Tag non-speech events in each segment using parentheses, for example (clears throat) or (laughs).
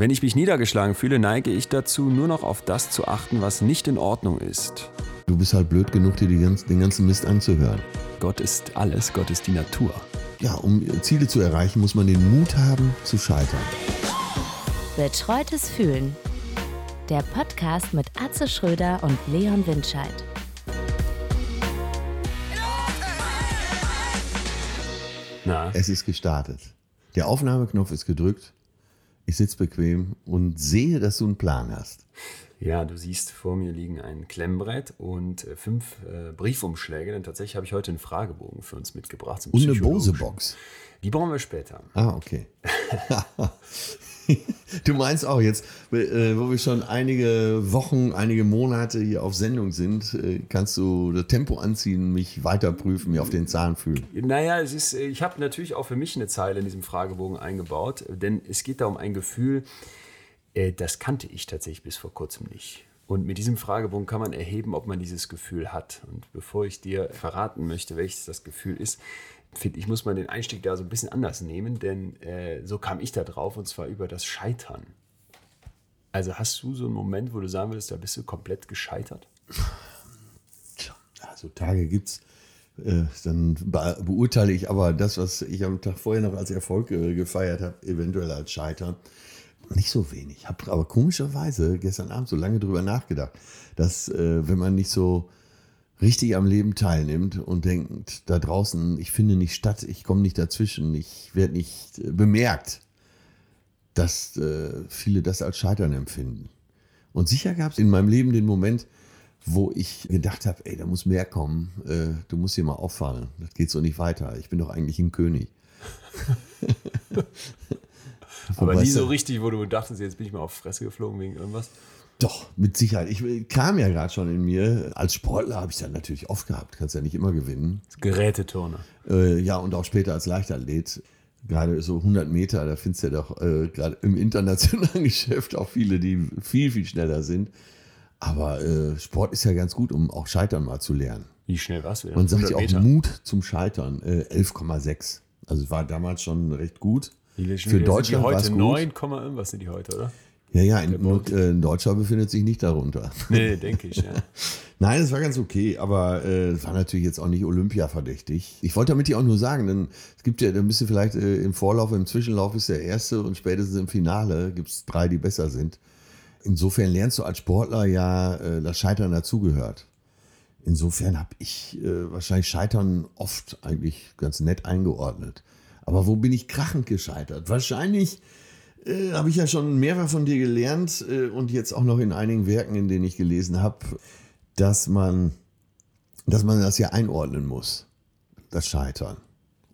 Wenn ich mich niedergeschlagen fühle, neige ich dazu, nur noch auf das zu achten, was nicht in Ordnung ist. Du bist halt blöd genug, dir ganz, den ganzen Mist anzuhören. Gott ist alles, Gott ist die Natur. Ja, um Ziele zu erreichen, muss man den Mut haben, zu scheitern. Betreutes Fühlen. Der Podcast mit Atze Schröder und Leon Windscheid. Na? Es ist gestartet. Der Aufnahmeknopf ist gedrückt. Ich sitze bequem und sehe, dass du einen Plan hast. Ja, du siehst vor mir liegen ein Klemmbrett und äh, fünf äh, Briefumschläge, denn tatsächlich habe ich heute einen Fragebogen für uns mitgebracht. Und eine Bose-Box. Die brauchen wir später. Ah, okay. (laughs) du meinst auch jetzt, äh, wo wir schon einige Wochen, einige Monate hier auf Sendung sind, äh, kannst du das Tempo anziehen, mich weiter prüfen, mir auf den Zahn fühlen? Naja, es ist, ich habe natürlich auch für mich eine Zeile in diesem Fragebogen eingebaut, denn es geht da um ein Gefühl, das kannte ich tatsächlich bis vor kurzem nicht. Und mit diesem Fragebogen kann man erheben, ob man dieses Gefühl hat. Und bevor ich dir verraten möchte, welches das Gefühl ist, finde ich, muss man den Einstieg da so ein bisschen anders nehmen, denn äh, so kam ich da drauf und zwar über das Scheitern. Also hast du so einen Moment, wo du sagen würdest, da bist du komplett gescheitert? Tja, so Tage gibt's. Äh, dann beurteile ich aber das, was ich am Tag vorher noch als Erfolg äh, gefeiert habe, eventuell als Scheitern. Nicht so wenig. Ich habe aber komischerweise gestern Abend so lange drüber nachgedacht, dass äh, wenn man nicht so richtig am Leben teilnimmt und denkt, da draußen, ich finde nicht statt, ich komme nicht dazwischen, ich werde nicht äh, bemerkt, dass äh, viele das als Scheitern empfinden. Und sicher gab es in meinem Leben den Moment, wo ich gedacht habe, ey, da muss mehr kommen, äh, du musst hier mal auffallen, das geht so nicht weiter, ich bin doch eigentlich ein König. (laughs) Aber nie so richtig, wo du dachtest, jetzt bin ich mal auf Fresse geflogen wegen irgendwas? Doch, mit Sicherheit. Ich kam ja gerade schon in mir. Als Sportler habe ich ja natürlich oft gehabt. Kannst ja nicht immer gewinnen. Geräteturner. Äh, ja, und auch später als Leichtathlet. Gerade so 100 Meter, da findest du ja doch äh, gerade im internationalen (laughs) Geschäft auch viele, die viel, viel schneller sind. Aber äh, Sport ist ja ganz gut, um auch Scheitern mal zu lernen. Wie schnell warst du? Man sagt ja auch. Mut zum Scheitern. 11,6. Äh, also es war damals schon recht gut. Für Deutschland war es gut. 9, irgendwas sind die heute, oder? Ja, ja, in, äh, in, Deutschland befindet sich nicht darunter. Nee, denke ich, ja. (laughs) Nein, es war ganz okay, aber äh, es äh, war natürlich jetzt auch nicht Olympia verdächtig. Ich wollte damit ja auch nur sagen, denn es gibt ja, da bist du vielleicht äh, im Vorlauf, im Zwischenlauf ist der erste und spätestens im Finale gibt es drei, die besser sind. Insofern lernst du als Sportler ja, äh, dass Scheitern dazugehört. Insofern habe ich äh, wahrscheinlich Scheitern oft eigentlich ganz nett eingeordnet. Aber wo bin ich krachend gescheitert? Wahrscheinlich äh, habe ich ja schon mehrfach von dir gelernt äh, und jetzt auch noch in einigen Werken, in denen ich gelesen habe, dass man, dass man das ja einordnen muss, das Scheitern.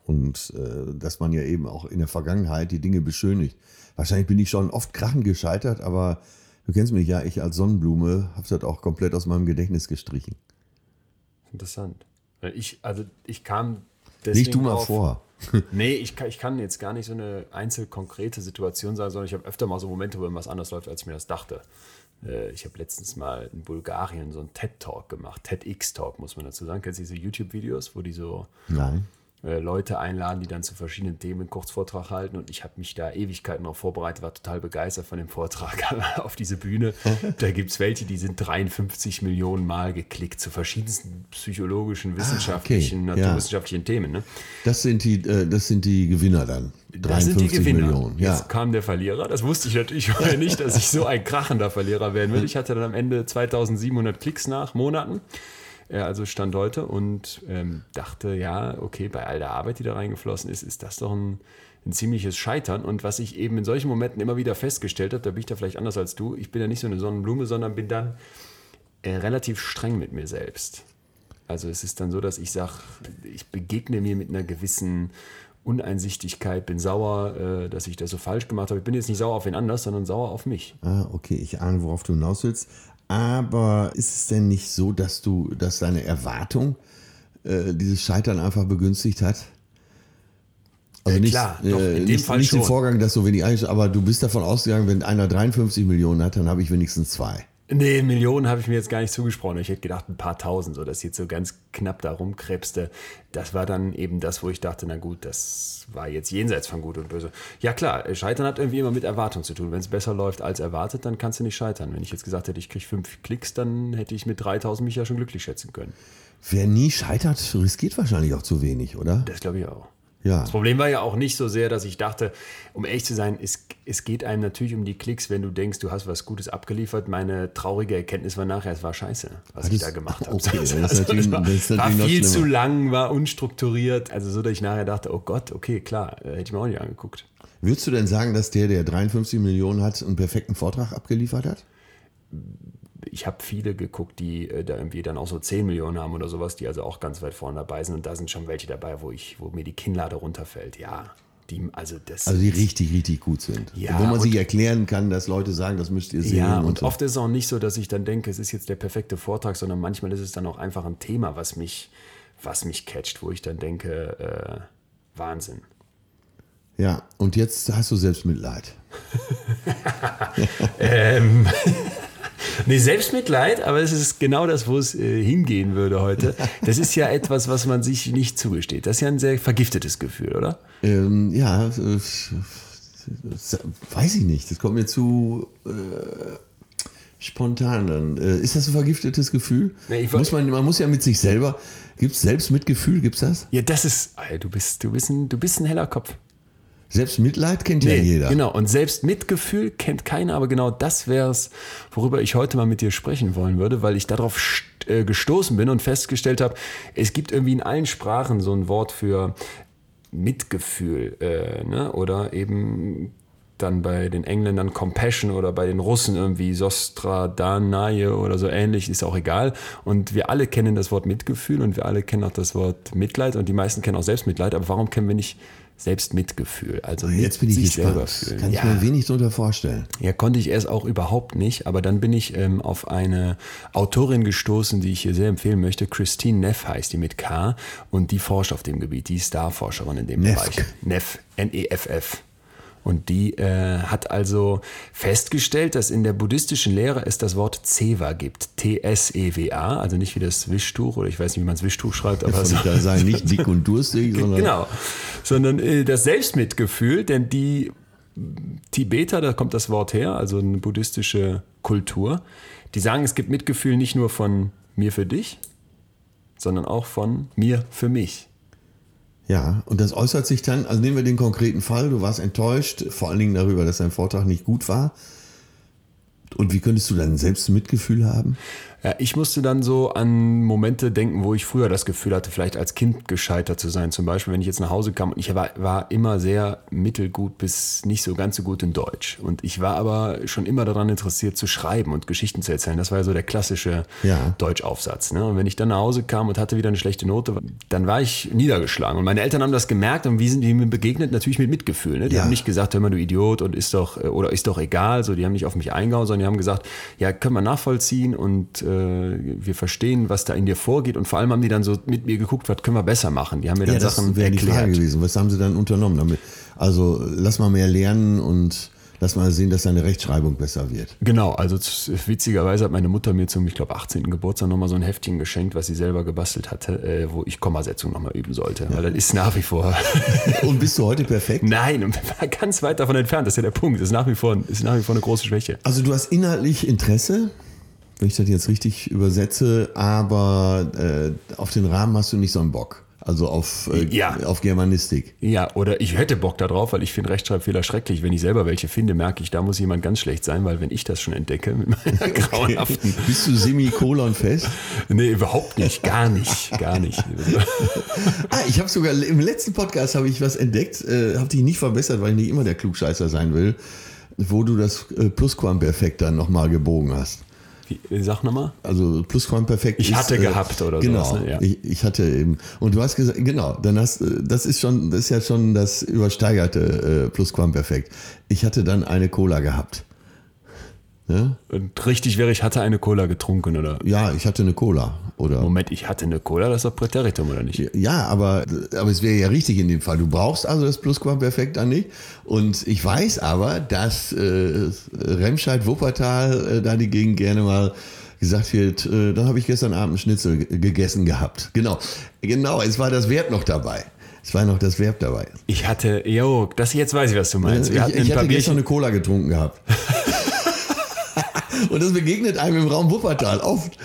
Und äh, dass man ja eben auch in der Vergangenheit die Dinge beschönigt. Wahrscheinlich bin ich schon oft krachend gescheitert, aber du kennst mich ja, ich als Sonnenblume habe das auch komplett aus meinem Gedächtnis gestrichen. Interessant. Ich, also ich kam deswegen Leg du mal auf, vor. (laughs) nee, ich kann, ich kann jetzt gar nicht so eine einzel konkrete Situation sagen, sondern ich habe öfter mal so Momente, wo irgendwas anders läuft, als ich mir das dachte. Äh, ich habe letztens mal in Bulgarien so einen TED-Talk gemacht. TEDx-Talk, muss man dazu sagen. Kennst du diese YouTube-Videos, wo die so Nein. Äh, Leute einladen, die dann zu verschiedenen Themen einen Kurzvortrag halten. Und ich habe mich da Ewigkeiten darauf vorbereitet, war total begeistert von dem Vortrag (laughs) auf diese Bühne. (laughs) da gibt es welche, die sind 53 Millionen Mal geklickt zu verschiedensten psychologischen, wissenschaftlichen, ah, okay. naturwissenschaftlichen ja. Themen. Ne? Das, sind die, äh, das sind die Gewinner dann. 53 das sind die Gewinner. Millionen. Ja. Jetzt kam der Verlierer. Das wusste ich natürlich vorher nicht, dass ich so ein krachender Verlierer werden will. Ich hatte dann am Ende 2700 Klicks nach Monaten also Stand heute und ähm, dachte, ja, okay, bei all der Arbeit, die da reingeflossen ist, ist das doch ein, ein ziemliches Scheitern. Und was ich eben in solchen Momenten immer wieder festgestellt habe, da bin ich da vielleicht anders als du, ich bin ja nicht so eine Sonnenblume, sondern bin dann äh, relativ streng mit mir selbst. Also es ist dann so, dass ich sage, ich begegne mir mit einer gewissen Uneinsichtigkeit, bin sauer, äh, dass ich das so falsch gemacht habe. Ich bin jetzt nicht sauer auf wen anders, sondern sauer auf mich. Ah, okay, ich ahne, worauf du hinaus willst. Aber ist es denn nicht so, dass du, dass deine Erwartung äh, dieses Scheitern einfach begünstigt hat? Also nicht, Klar, doch, äh, nicht, nicht den Vorgang, dass so wenig eigentlich, aber du bist davon ausgegangen, wenn einer 53 Millionen hat, dann habe ich wenigstens zwei. Nee, Millionen habe ich mir jetzt gar nicht zugesprochen. Ich hätte gedacht, ein paar tausend, so dass jetzt so ganz knapp da rumkrebste. Das war dann eben das, wo ich dachte, na gut, das war jetzt jenseits von Gut und Böse. Ja klar, Scheitern hat irgendwie immer mit Erwartung zu tun. Wenn es besser läuft als erwartet, dann kannst du nicht scheitern. Wenn ich jetzt gesagt hätte, ich kriege fünf Klicks, dann hätte ich mit 3000 mich ja schon glücklich schätzen können. Wer nie scheitert, riskiert wahrscheinlich auch zu wenig, oder? Das glaube ich auch. Ja. Das Problem war ja auch nicht so sehr, dass ich dachte, um ehrlich zu sein, es, es geht einem natürlich um die Klicks, wenn du denkst, du hast was Gutes abgeliefert. Meine traurige Erkenntnis war nachher, es war scheiße, was Ah, ich das- da gemacht (laughs) habe. okay, das ist Also, natürlich- es war, das ist war natürlich viel zu lang, war unstrukturiert. Also so, dass ich nachher dachte, oh Gott, okay, klar, äh, hätte ich mir auch nicht angeguckt. Würdest du denn sagen, dass der, der 53 Millionen hat, einen perfekten Vortrag abgeliefert hat? Ich habe viele geguckt, die äh, da irgendwie dann auch so 10 Millionen haben oder sowas, die also auch ganz weit vorne dabei sind. Und da sind schon welche dabei, wo, ich, wo mir die Kinnlade runterfällt. Ja, die, also das Also die richtig, richtig gut sind. Ja, Wo man und- sich erklären kann, dass Leute sagen, das müsst ihr sehen. Ja, und so. oft ist es auch nicht so, dass ich dann denke, es ist jetzt der perfekte Vortrag, sondern manchmal ist es dann auch einfach ein Thema, was mich, was mich catcht, wo ich dann denke, äh, Wahnsinn. Ja, und jetzt hast du Selbstmitleid. (laughs) (laughs) Nee, Selbstmitleid, aber es ist genau das, wo es äh, hingehen würde heute. Das ist ja (laughs) etwas, was man sich nicht zugesteht. Das ist ja ein sehr vergiftetes Gefühl, oder? Ähm, ja, äh, weiß ich nicht. Das kommt mir zu äh, spontan dann. Äh, ist das ein vergiftetes Gefühl? Nee, muss man, man muss ja mit sich selber. Gibt es Selbstmitgefühl? Gibt es das? Ja, das ist, Alter, du bist, du bist, ein, du bist ein heller Kopf. Selbstmitleid kennt ja jeder. Genau, und selbst Mitgefühl kennt keiner, aber genau das wäre es, worüber ich heute mal mit dir sprechen wollen würde, weil ich darauf äh, gestoßen bin und festgestellt habe, es gibt irgendwie in allen Sprachen so ein Wort für Mitgefühl, äh, ne? oder eben dann bei den Engländern Compassion oder bei den Russen irgendwie Sostradanaye oder so ähnlich, ist auch egal. Und wir alle kennen das Wort Mitgefühl und wir alle kennen auch das Wort Mitleid und die meisten kennen auch Selbstmitleid, aber warum kennen wir nicht Selbstmitgefühl? Also mit Jetzt bin ich sich selber fühlen. Kann ich ja. mir wenig darunter vorstellen. Ja, konnte ich erst auch überhaupt nicht, aber dann bin ich ähm, auf eine Autorin gestoßen, die ich hier sehr empfehlen möchte. Christine Neff heißt die mit K und die forscht auf dem Gebiet, die ist Starforscherin in dem Neff. Bereich. Neff, N-E-F-F. Und die äh, hat also festgestellt, dass in der buddhistischen Lehre es das Wort Zewa gibt. T-S-E-W-A, also nicht wie das Wischtuch oder ich weiß nicht, wie man das Wischtuch schreibt, aber so. da sein nicht dick und durstig, (laughs) sondern Genau. Sondern äh, das Selbstmitgefühl, denn die Tibeter, da kommt das Wort her, also eine buddhistische Kultur, die sagen, es gibt Mitgefühl nicht nur von mir für dich, sondern auch von mir für mich. Ja, und das äußert sich dann, also nehmen wir den konkreten Fall, du warst enttäuscht, vor allen Dingen darüber, dass dein Vortrag nicht gut war. Und wie könntest du dann selbst Mitgefühl haben? Ja, ich musste dann so an Momente denken, wo ich früher das Gefühl hatte, vielleicht als Kind gescheitert zu sein. Zum Beispiel, wenn ich jetzt nach Hause kam und ich war, war immer sehr mittelgut bis nicht so ganz so gut in Deutsch. Und ich war aber schon immer daran interessiert zu schreiben und Geschichten zu erzählen. Das war ja so der klassische Ja. Deutschaufsatz. Ne? Und wenn ich dann nach Hause kam und hatte wieder eine schlechte Note, dann war ich niedergeschlagen. Und meine Eltern haben das gemerkt und wie sind die mir begegnet? Natürlich mit Mitgefühl. Ne? Die Ja. haben nicht gesagt, hör mal, du Idiot und ist doch, äh, oder ist doch egal. So, die haben nicht auf mich eingehauen, sondern die haben gesagt, ja, können wir nachvollziehen und äh, wir verstehen, was da in dir vorgeht. Und vor allem haben die dann so mit mir geguckt, was können wir besser machen. Die haben mir dann das Sachen wäre die Frage erklärt. gewesen. Was haben sie dann unternommen damit? Also lass mal mehr lernen und lass mal sehen, dass deine Rechtschreibung besser wird. Genau, also witzigerweise hat meine Mutter mir zum, ich glaube, 18. Geburtstag nochmal so ein Heftchen geschenkt, was sie selber gebastelt hatte, äh, wo ich Kommasetzung nochmal üben sollte. Weil das ist nach wie vor. (laughs) Und bist du heute perfekt? Nein, und (laughs) war ganz weit davon entfernt. Das ist ja der Punkt. Das ist nach wie vor, ist nach wie vor eine große Schwäche. Also du hast inhaltlich Interesse, wenn ich das jetzt richtig übersetze, aber äh, auf den Rahmen hast du nicht so einen Bock. Also auf, äh, Ja. auf Germanistik. Ja, oder ich hätte Bock darauf, weil ich finde Rechtschreibfehler schrecklich. Wenn ich selber welche finde, merke ich, da muss jemand ganz schlecht sein, weil wenn ich das schon entdecke mit meiner (laughs) grauenhaften. Bist du semikolon fest? Nee, überhaupt nicht. Gar nicht. Gar nicht. (laughs) Ah, ich habe sogar im letzten Podcast habe ich was entdeckt, äh, habe dich nicht verbessert, weil ich nicht immer der Klugscheißer sein will, wo du das äh, Plusquamperfekt dann nochmal gebogen hast. Wie, sag nochmal. Also Plusquamperfekt. Ich ist, hatte äh, gehabt oder genau, sowas, ne? Ja. ich, ich hatte eben. Und du hast gesagt, genau, dann hast äh, das ist schon, das ist ja schon das übersteigerte äh, Plusquamperfekt. Ich hatte dann eine Cola gehabt. Ne? Und richtig wäre, ich hatte eine Cola getrunken, oder? Ja, ich hatte eine Cola. Oder Moment, ich hatte eine Cola, das ist doch Präteritum, oder nicht? Ja, aber, aber es wäre ja richtig in dem Fall. Du brauchst also das Plusquamperfekt dann nicht. Und ich weiß aber, dass äh, Remscheid-Wuppertal äh, da die Gegend gerne mal gesagt wird, äh, dann habe ich gestern Abend einen Schnitzel gegessen gehabt. Genau, genau, es war das Verb noch dabei. Es war noch das Verb dabei. Ich hatte, jo, das jetzt weiß ich, was du meinst. Wir ich ich hatte gestern eine Cola getrunken gehabt. (laughs) Und das begegnet einem im Raum Wuppertal oft. (laughs)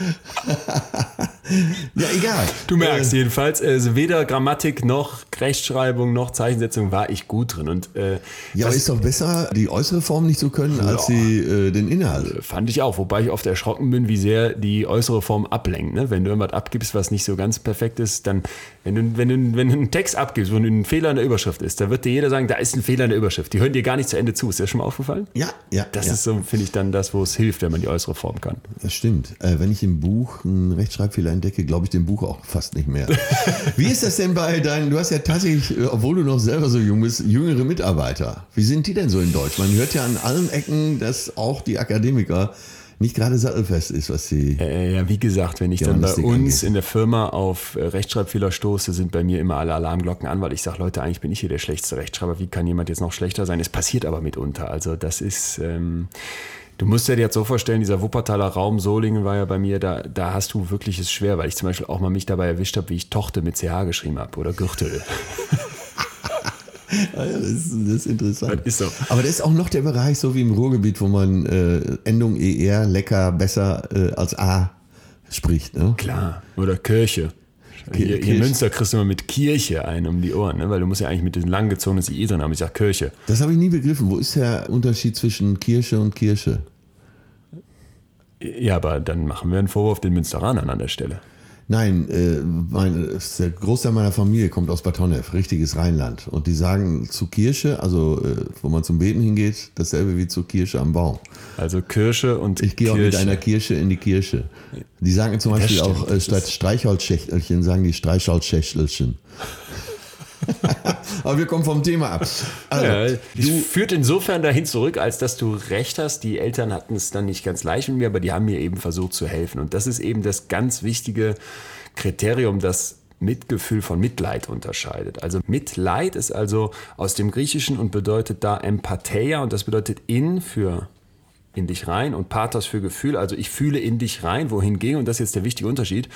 ja, egal. Du merkst jedenfalls, also weder Grammatik noch Rechtschreibung noch Zeichensetzung war ich gut drin. Und äh, Ja, aber ist doch besser, die äußere Form nicht zu können, als die, äh, den Inhalt. fand ich auch, wobei ich oft erschrocken bin, wie sehr die äußere Form ablenkt. Ne? Wenn du irgendwas abgibst, was nicht so ganz perfekt ist, dann, wenn du, wenn du, wenn du einen Text abgibst, wo ein Fehler in der Überschrift ist, da wird dir jeder sagen, da ist ein Fehler in der Überschrift. Die hören dir gar nicht zu Ende zu. Ist dir das schon mal aufgefallen? Ja, ja. Das ja. ist so, finde ich, dann das, wo es hilft, wenn man die äußere Form kann. Das stimmt. Äh, wenn ich im Buch einen Rechtschreibfehler entdecke, glaube ich dem Buch auch fast nicht mehr. (laughs) Wie ist das denn bei deinen, du hast ja tatsächlich, äh, obwohl du noch selber so jung bist, jüngere Mitarbeiter. Wie sind die denn so in Deutsch? Man hört ja an allen Ecken, dass auch die Akademiker nicht gerade sattelfest ist, was sie. Äh, ja, wie gesagt, wenn ich dann bei uns angeht. in der Firma auf äh, Rechtschreibfehler stoße, sind bei mir immer alle Alarmglocken an, weil ich sage, Leute, eigentlich bin ich hier der schlechteste Rechtschreiber. Wie kann jemand jetzt noch schlechter sein? Es passiert aber mitunter. Also das ist, ähm, du musst dir jetzt so vorstellen, dieser Wuppertaler Raum Solingen war ja bei mir, da, da hast du wirklich es schwer, weil ich zum Beispiel auch mal mich dabei erwischt habe, wie ich Tochte mit CH geschrieben habe oder Gürtel. (laughs) Das, ist, das ist interessant. Das ist so. Aber das ist auch noch der Bereich, so wie im Ruhrgebiet, wo man äh, Endung ER lecker besser äh, als A spricht. Ne? Klar. Oder Kirche. Hier, hier in. Münster kriegst du immer mit Kirche einen um die Ohren, ne? weil du musst ja eigentlich mit diesem langgezogenen I drin haben. Ich sage Kirche. Das habe ich nie begriffen. Wo ist der Unterschied zwischen Kirche und Kirche? Ja, aber dann machen wir einen Vorwurf den Münsteranern an der Stelle. Nein, äh, mein, der Großteil meiner Familie kommt aus Bad Honnef, richtiges Rheinland. Und die sagen zu Kirche, also äh, wo man zum Beten hingeht, dasselbe wie zur Kirche am Baum. Also Kirche und Ich gehe auch mit einer Kirche in die Kirche. Die sagen zum Beispiel stimmt, auch, äh, statt Streichholzschächtelchen sagen die Streichholzschächtelchen. (laughs) Aber wir kommen vom Thema ab. Also, Ja, du, führt insofern dahin zurück, als dass du recht hast. Die Eltern hatten es dann nicht ganz leicht mit mir, aber die haben mir eben versucht zu helfen. Und das ist eben das ganz wichtige Kriterium, das Mitgefühl von Mitleid unterscheidet. Also Mitleid ist also aus dem Griechischen und bedeutet da Empatheia und das bedeutet in für in dich rein und Pathos für Gefühl. Also ich fühle in dich rein, wohingegen, und das ist jetzt der wichtige Unterschied,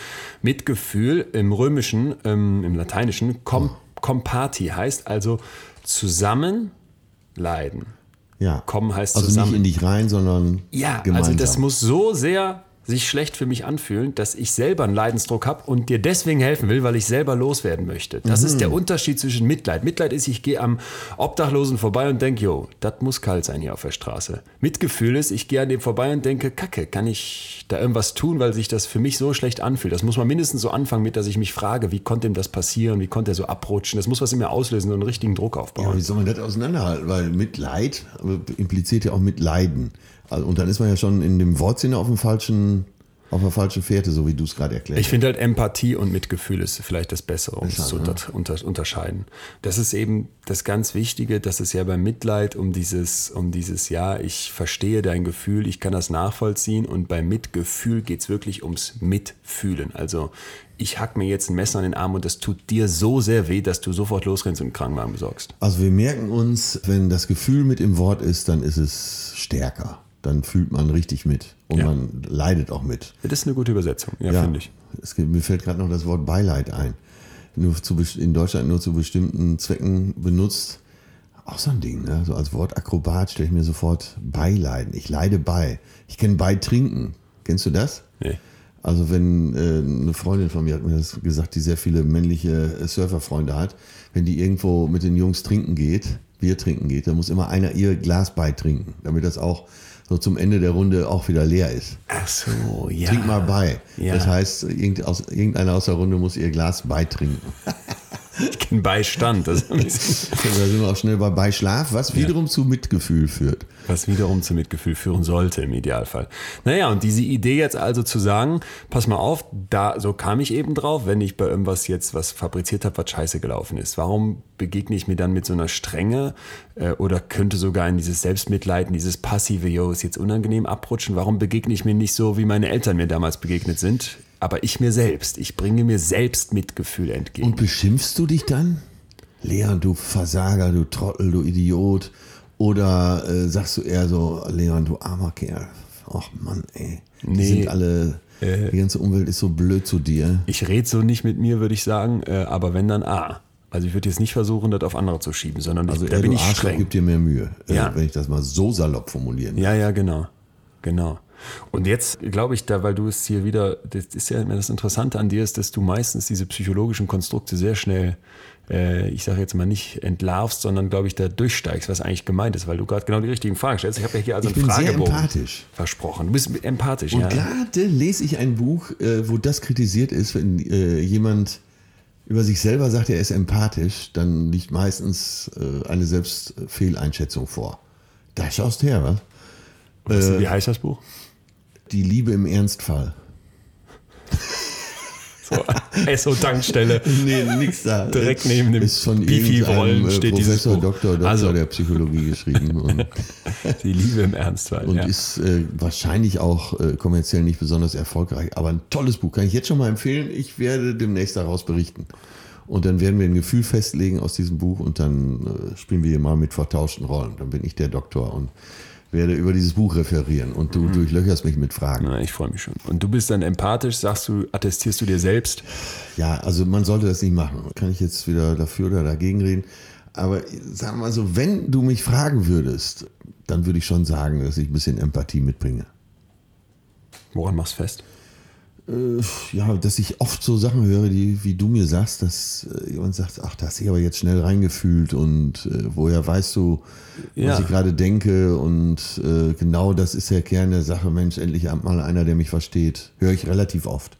Mitgefühl im Römischen, ähm, im Lateinischen, com, compati heißt also zusammen leiden. ja. Kommen heißt also zusammen. nicht in dich rein, sondern Ja, gemeinsam. also das muss so sehr sich schlecht für mich anfühlen, dass ich selber einen Leidensdruck habe und dir deswegen helfen will, weil ich selber loswerden möchte. Das ist Mhm. der Unterschied zwischen Mitleid. Mitleid ist, ich gehe am Obdachlosen vorbei und denke, jo, das muss kalt sein hier auf der Straße. Mitgefühl ist, ich gehe an dem vorbei und denke, kacke, kann ich da irgendwas tun, weil sich das für mich so schlecht anfühlt. Das muss man mindestens so anfangen mit, dass ich mich frage, wie konnte ihm das passieren, wie konnte er so abrutschen. Das muss was in mir auslösen und einen richtigen Druck Ja, aufbauen. wie soll man das auseinanderhalten? Weil Mitleid äh, impliziert ja auch Mitleiden. Also, und dann ist man ja schon in dem Wortsinne auf dem falschen, auf der falschen Fährte, so wie du es gerade erklärt Ich finde halt Empathie und Mitgefühl ist vielleicht das Bessere, um es zu ne? unter, unter, unterscheiden. Das ist eben das ganz Wichtige, dass es ja beim Mitleid um dieses, um dieses, ja, ich verstehe dein Gefühl, ich kann das nachvollziehen und beim Mitgefühl geht es wirklich ums Mitfühlen. Also ich hack mir jetzt ein Messer an den Arm und das tut dir so sehr weh, dass du sofort losrennst und einen Krankenwagen besorgst. Also wir merken uns, wenn das Gefühl mit im Wort ist, dann ist es stärker. Dann fühlt man richtig mit und Ja. man leidet auch mit. Das ist eine gute Übersetzung, ja, Ja, finde ich. Es gibt, mir fällt gerade noch das Wort Beileid ein. Nur zu, in Deutschland nur zu bestimmten Zwecken benutzt. Auch so ein Ding, ne? So als Wort Akrobat stelle ich mir sofort Beileiden. Ich leide bei. Ich kenne Beitrinken. Kennst du das? Nee. Also wenn äh, eine Freundin von mir hat mir das gesagt, die sehr viele männliche äh, Surferfreunde hat, wenn die irgendwo mit den Jungs trinken geht, Bier trinken geht, dann muss immer einer ihr Glas beitrinken, damit das auch so zum Ende der Runde auch wieder leer ist. Ach so, ja. Trink mal bei. Ja. Das heißt, irgendeiner aus der Runde muss ihr Glas beitrinken. (laughs) (laughs) Ich kenne Beistand. Das Da sind wir auch schnell bei Beischlaf, was wiederum zu Mitgefühl führt. was wiederum zum Mitgefühl führen sollte im Idealfall. Naja, und diese Idee jetzt also zu sagen, pass mal auf, da so kam ich eben drauf, wenn ich bei irgendwas jetzt was fabriziert habe, was scheiße gelaufen ist. Warum begegne ich mir dann mit so einer Strenge äh, oder könnte sogar in dieses Selbstmitleid, in dieses passive, yo, ist jetzt unangenehm abrutschen? Warum begegne ich mir nicht so, wie meine Eltern mir damals begegnet sind? Aber ich mir selbst. Ich bringe mir selbst Mitgefühl entgegen. Und beschimpfst du dich dann? Leon, du Versager, du Trottel, du Idiot. Oder äh, sagst du eher so, Leon, du armer Kerl. Ach Mann, ey. Die Nee. sind alle, Äh. die ganze Umwelt ist so blöd zu dir. Ich rede so nicht mit mir, würde ich sagen, äh, aber wenn dann A. Also ich würde jetzt nicht versuchen, das auf andere zu schieben, sondern Also ich, da eher, bin ich Arschloch, streng. gib dir mehr Mühe. Ja. Äh, wenn ich das mal so salopp formulieren Ja, ja, genau. Genau. Und jetzt glaube ich da, weil du es hier wieder, das ist ja immer das Interessante an dir ist, dass du meistens diese psychologischen Konstrukte sehr schnell, äh, ich sage jetzt mal nicht entlarvst, sondern glaube ich da durchsteigst, was eigentlich gemeint ist, weil du gerade genau die richtigen Fragen stellst. Ich habe ja hier also Ich einen bin sehr Fragebogen empathisch. versprochen. Du bist empathisch, Und ja. gerade lese ich ein Buch, äh, wo das kritisiert ist, wenn äh, jemand über sich selber sagt, er ist empathisch, dann liegt meistens äh, eine Selbstfehleinschätzung vor. Da schaust her, was? Was- Wie heißt das Buch? Die Liebe im Ernstfall. So, Esso-Tankstelle. Nee, nix da. Direkt neben dem ist von Bifi-Rollen irgendeinem, äh, steht dieses Professor, Buch. Doktor, Doktor Also. der Psychologie geschrieben und, (laughs) Die Liebe im Ernstfall. und ja. ist äh, wahrscheinlich auch äh, kommerziell nicht besonders erfolgreich, aber ein tolles Buch, kann ich jetzt schon mal empfehlen. Ich werde demnächst daraus berichten. Und dann werden wir ein Gefühl festlegen aus diesem Buch und dann äh, spielen wir hier mal mit vertauschten Rollen. Dann bin ich der Doktor und werde über dieses Buch referieren und Mhm. du durchlöcherst mich mit Fragen. Na, ich freue mich schon. Und du bist dann empathisch, sagst du, attestierst du dir selbst? Ja, also man sollte das nicht machen. Kann ich jetzt wieder dafür oder dagegen reden. Aber sagen wir mal so, wenn du mich fragen würdest, dann würde ich schon sagen, dass ich ein bisschen Empathie mitbringe. Woran machst du fest? Äh, ja, dass ich oft so Sachen höre, die, wie du mir sagst, dass äh, jemand sagt, ach, da hast du dich aber jetzt schnell reingefühlt und äh, woher weißt du, Ja. was ich gerade denke und äh, genau das ist der Kern der Sache, Mensch, endlich mal einer, der mich versteht. Höre ich relativ oft.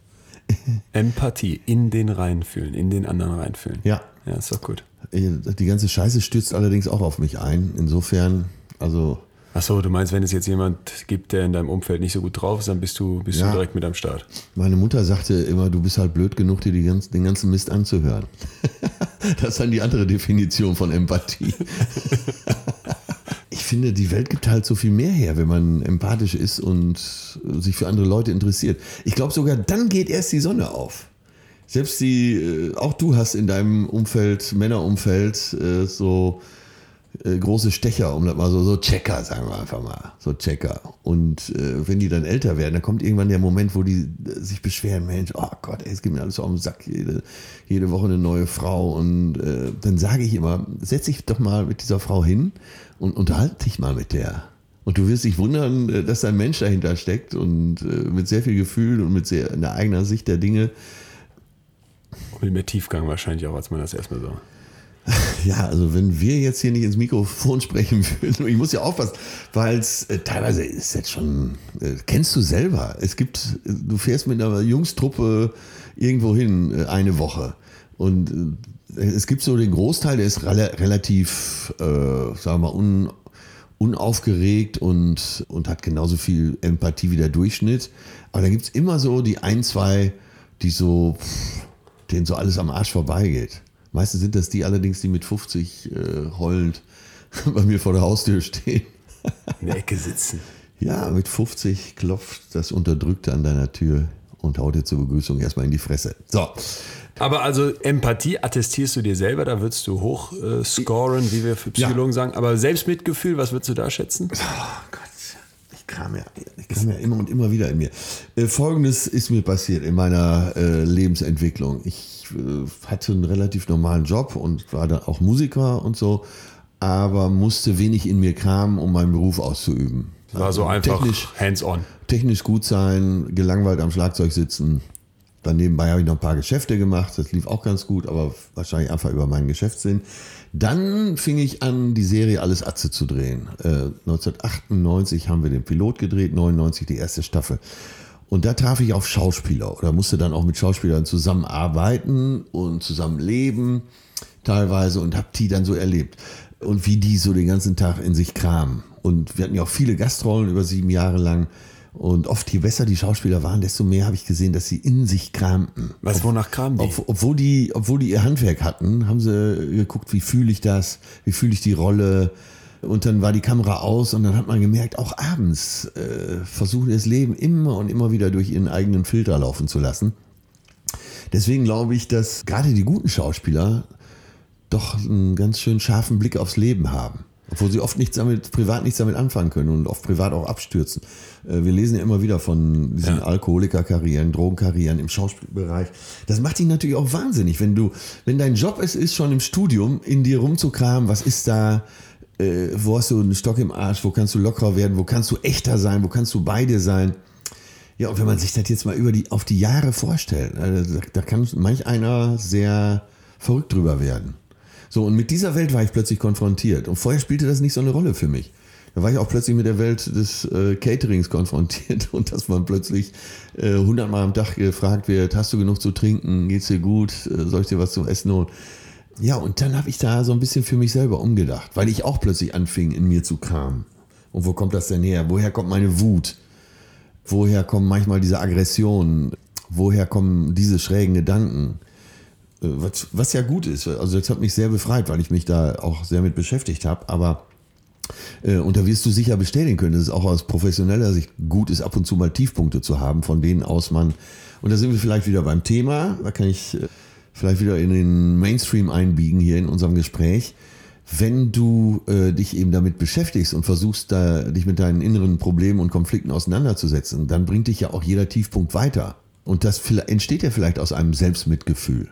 (laughs) Empathie, in den reinfühlen, in den anderen reinfühlen. Ja. Ja, ist doch gut. Äh, Die ganze Scheiße stürzt allerdings auch auf mich ein. Insofern, also Achso, du meinst, wenn es jetzt jemand gibt, der in deinem Umfeld nicht so gut drauf ist, dann bist du, bist Ja. du direkt mit am Start. Meine Mutter sagte immer, du bist halt blöd genug, dir die ganz, den ganzen Mist anzuhören. (laughs) das ist dann die andere Definition von Empathie. ich finde, die Welt gibt halt so viel mehr her, wenn man empathisch ist und sich für andere Leute interessiert. Ich glaube sogar, dann geht erst die Sonne auf. Selbst die, äh, auch du hast in deinem Umfeld, Männerumfeld, äh, so äh, große Stecher, um das mal so, so Checker, sagen wir einfach mal, so Checker. Und äh, wenn die dann älter werden, dann kommt irgendwann der Moment, wo die äh, sich beschweren, Mensch, oh Gott, ey, es geht mir alles auf den Sack, jede, jede Woche eine neue Frau. Und äh, dann sage ich immer, setz dich doch mal mit dieser Frau hin und unterhalte dich mal mit der. Und du wirst dich wundern, äh, dass da ein Mensch dahinter steckt und äh, mit sehr viel Gefühl und mit sehr einer eigenen Sicht der Dinge. Mit mehr Tiefgang wahrscheinlich auch, als man das erstmal so. (laughs) Ja, also wenn wir jetzt hier nicht ins Mikrofon sprechen würden, ich muss ja aufpassen, weil es äh, teilweise ist jetzt schon, äh, kennst du selber, es gibt, du fährst mit einer Jungstruppe irgendwo hin äh, eine Woche und äh, es gibt so den Großteil, der ist rela relativ, äh, sagen wir mal, un, unaufgeregt und, und hat genauso viel Empathie wie der Durchschnitt. Aber da gibt es immer so die ein, zwei, die so, denen so alles am Arsch vorbeigeht. Meistens sind das die allerdings, die mit 50 äh, heulend (laughs) bei mir vor der Haustür stehen. In der Ecke sitzen. Ja, mit 50 klopft das Unterdrückte an deiner Tür und haut dir zur Begrüßung erstmal in die Fresse. So, Aber also Empathie attestierst du dir selber, da würdest du hoch äh, scoren, wie wir für Psychologen sagen. Aber Selbstmitgefühl, was würdest du da schätzen? Oh Gott, kam ja, kam ja immer und immer wieder in mir. Äh, Folgendes ist mir passiert in meiner äh, Lebensentwicklung. Ich äh, hatte einen relativ normalen Job und war dann auch Musiker und so, aber musste wenig in mir kramen, um meinen Beruf auszuüben. War so einfach Technisch, hands-on. technisch gut sein, gelangweilt am Schlagzeug sitzen. Dann nebenbei habe ich noch ein paar Geschäfte gemacht. Das lief auch ganz gut, aber wahrscheinlich einfach über meinen Geschäftssinn. Dann fing ich an, die Serie Alles Atze zu drehen. Äh, 1998 haben wir den Pilot gedreht, 99 die erste Staffel. Und da traf ich auf Schauspieler oder musste dann auch mit Schauspielern zusammenarbeiten und zusammenleben teilweise und habe die dann so erlebt. Und wie die so den ganzen Tag in sich kramen. Und wir hatten ja auch viele Gastrollen über sieben Jahre lang. Und oft, je besser die Schauspieler waren, desto mehr habe ich gesehen, dass sie in sich kramten. Was, wonach kramen die? Ob, obwohl die? Obwohl die ihr Handwerk hatten, haben sie geguckt, wie fühle ich das, wie fühle ich die Rolle. Und dann war die Kamera aus und dann hat man gemerkt, auch abends äh, versuchen das Leben immer und immer wieder durch ihren eigenen Filter laufen zu lassen. Deswegen glaube ich, dass gerade die guten Schauspieler doch einen ganz schön scharfen Blick aufs Leben haben. Obwohl sie oft nichts damit, privat nichts damit anfangen können und oft privat auch abstürzen. Äh, wir lesen ja immer wieder von diesen Ja. Alkoholikerkarrieren, Drogenkarrieren im Schauspielbereich. Das macht dich natürlich auch wahnsinnig, wenn du, wenn dein Job es ist, schon im Studium in dir rumzukramen, was ist da, äh, wo hast du einen Stock im Arsch, wo kannst du lockerer werden, wo kannst du echter sein, wo kannst du bei dir sein. Ja, und wenn man sich das jetzt mal über die, auf die Jahre vorstellt, äh, da, da kann manch einer sehr verrückt drüber werden. So, und mit dieser Welt war ich plötzlich konfrontiert. Und vorher spielte das nicht so eine Rolle für mich. Da war ich auch plötzlich mit der Welt des äh, Caterings konfrontiert (laughs) und dass man plötzlich äh, hundertmal am Tag gefragt wird, hast du genug zu trinken, geht's dir gut, äh, soll ich dir was zum Essen holen? Ja, und dann habe ich da so ein bisschen für mich selber umgedacht, weil ich auch plötzlich anfing, in mir zu kramen. Und wo kommt das denn her? Woher kommt meine Wut? Woher kommen manchmal diese Aggressionen? Woher kommen diese schrägen Gedanken? Was, was ja gut ist. Also das hat mich sehr befreit, weil ich mich da auch sehr mit beschäftigt habe. Aber äh, und da wirst du sicher bestätigen können, dass es auch aus professioneller Sicht gut ist, ab und zu mal Tiefpunkte zu haben, von denen aus man, und da sind wir vielleicht wieder beim Thema, da kann ich äh, vielleicht wieder in den Mainstream einbiegen hier in unserem Gespräch. Wenn du äh, dich eben damit beschäftigst und versuchst, da, dich mit deinen inneren Problemen und Konflikten auseinanderzusetzen, dann bringt dich ja auch jeder Tiefpunkt weiter. Und das entsteht ja vielleicht aus einem Selbstmitgefühl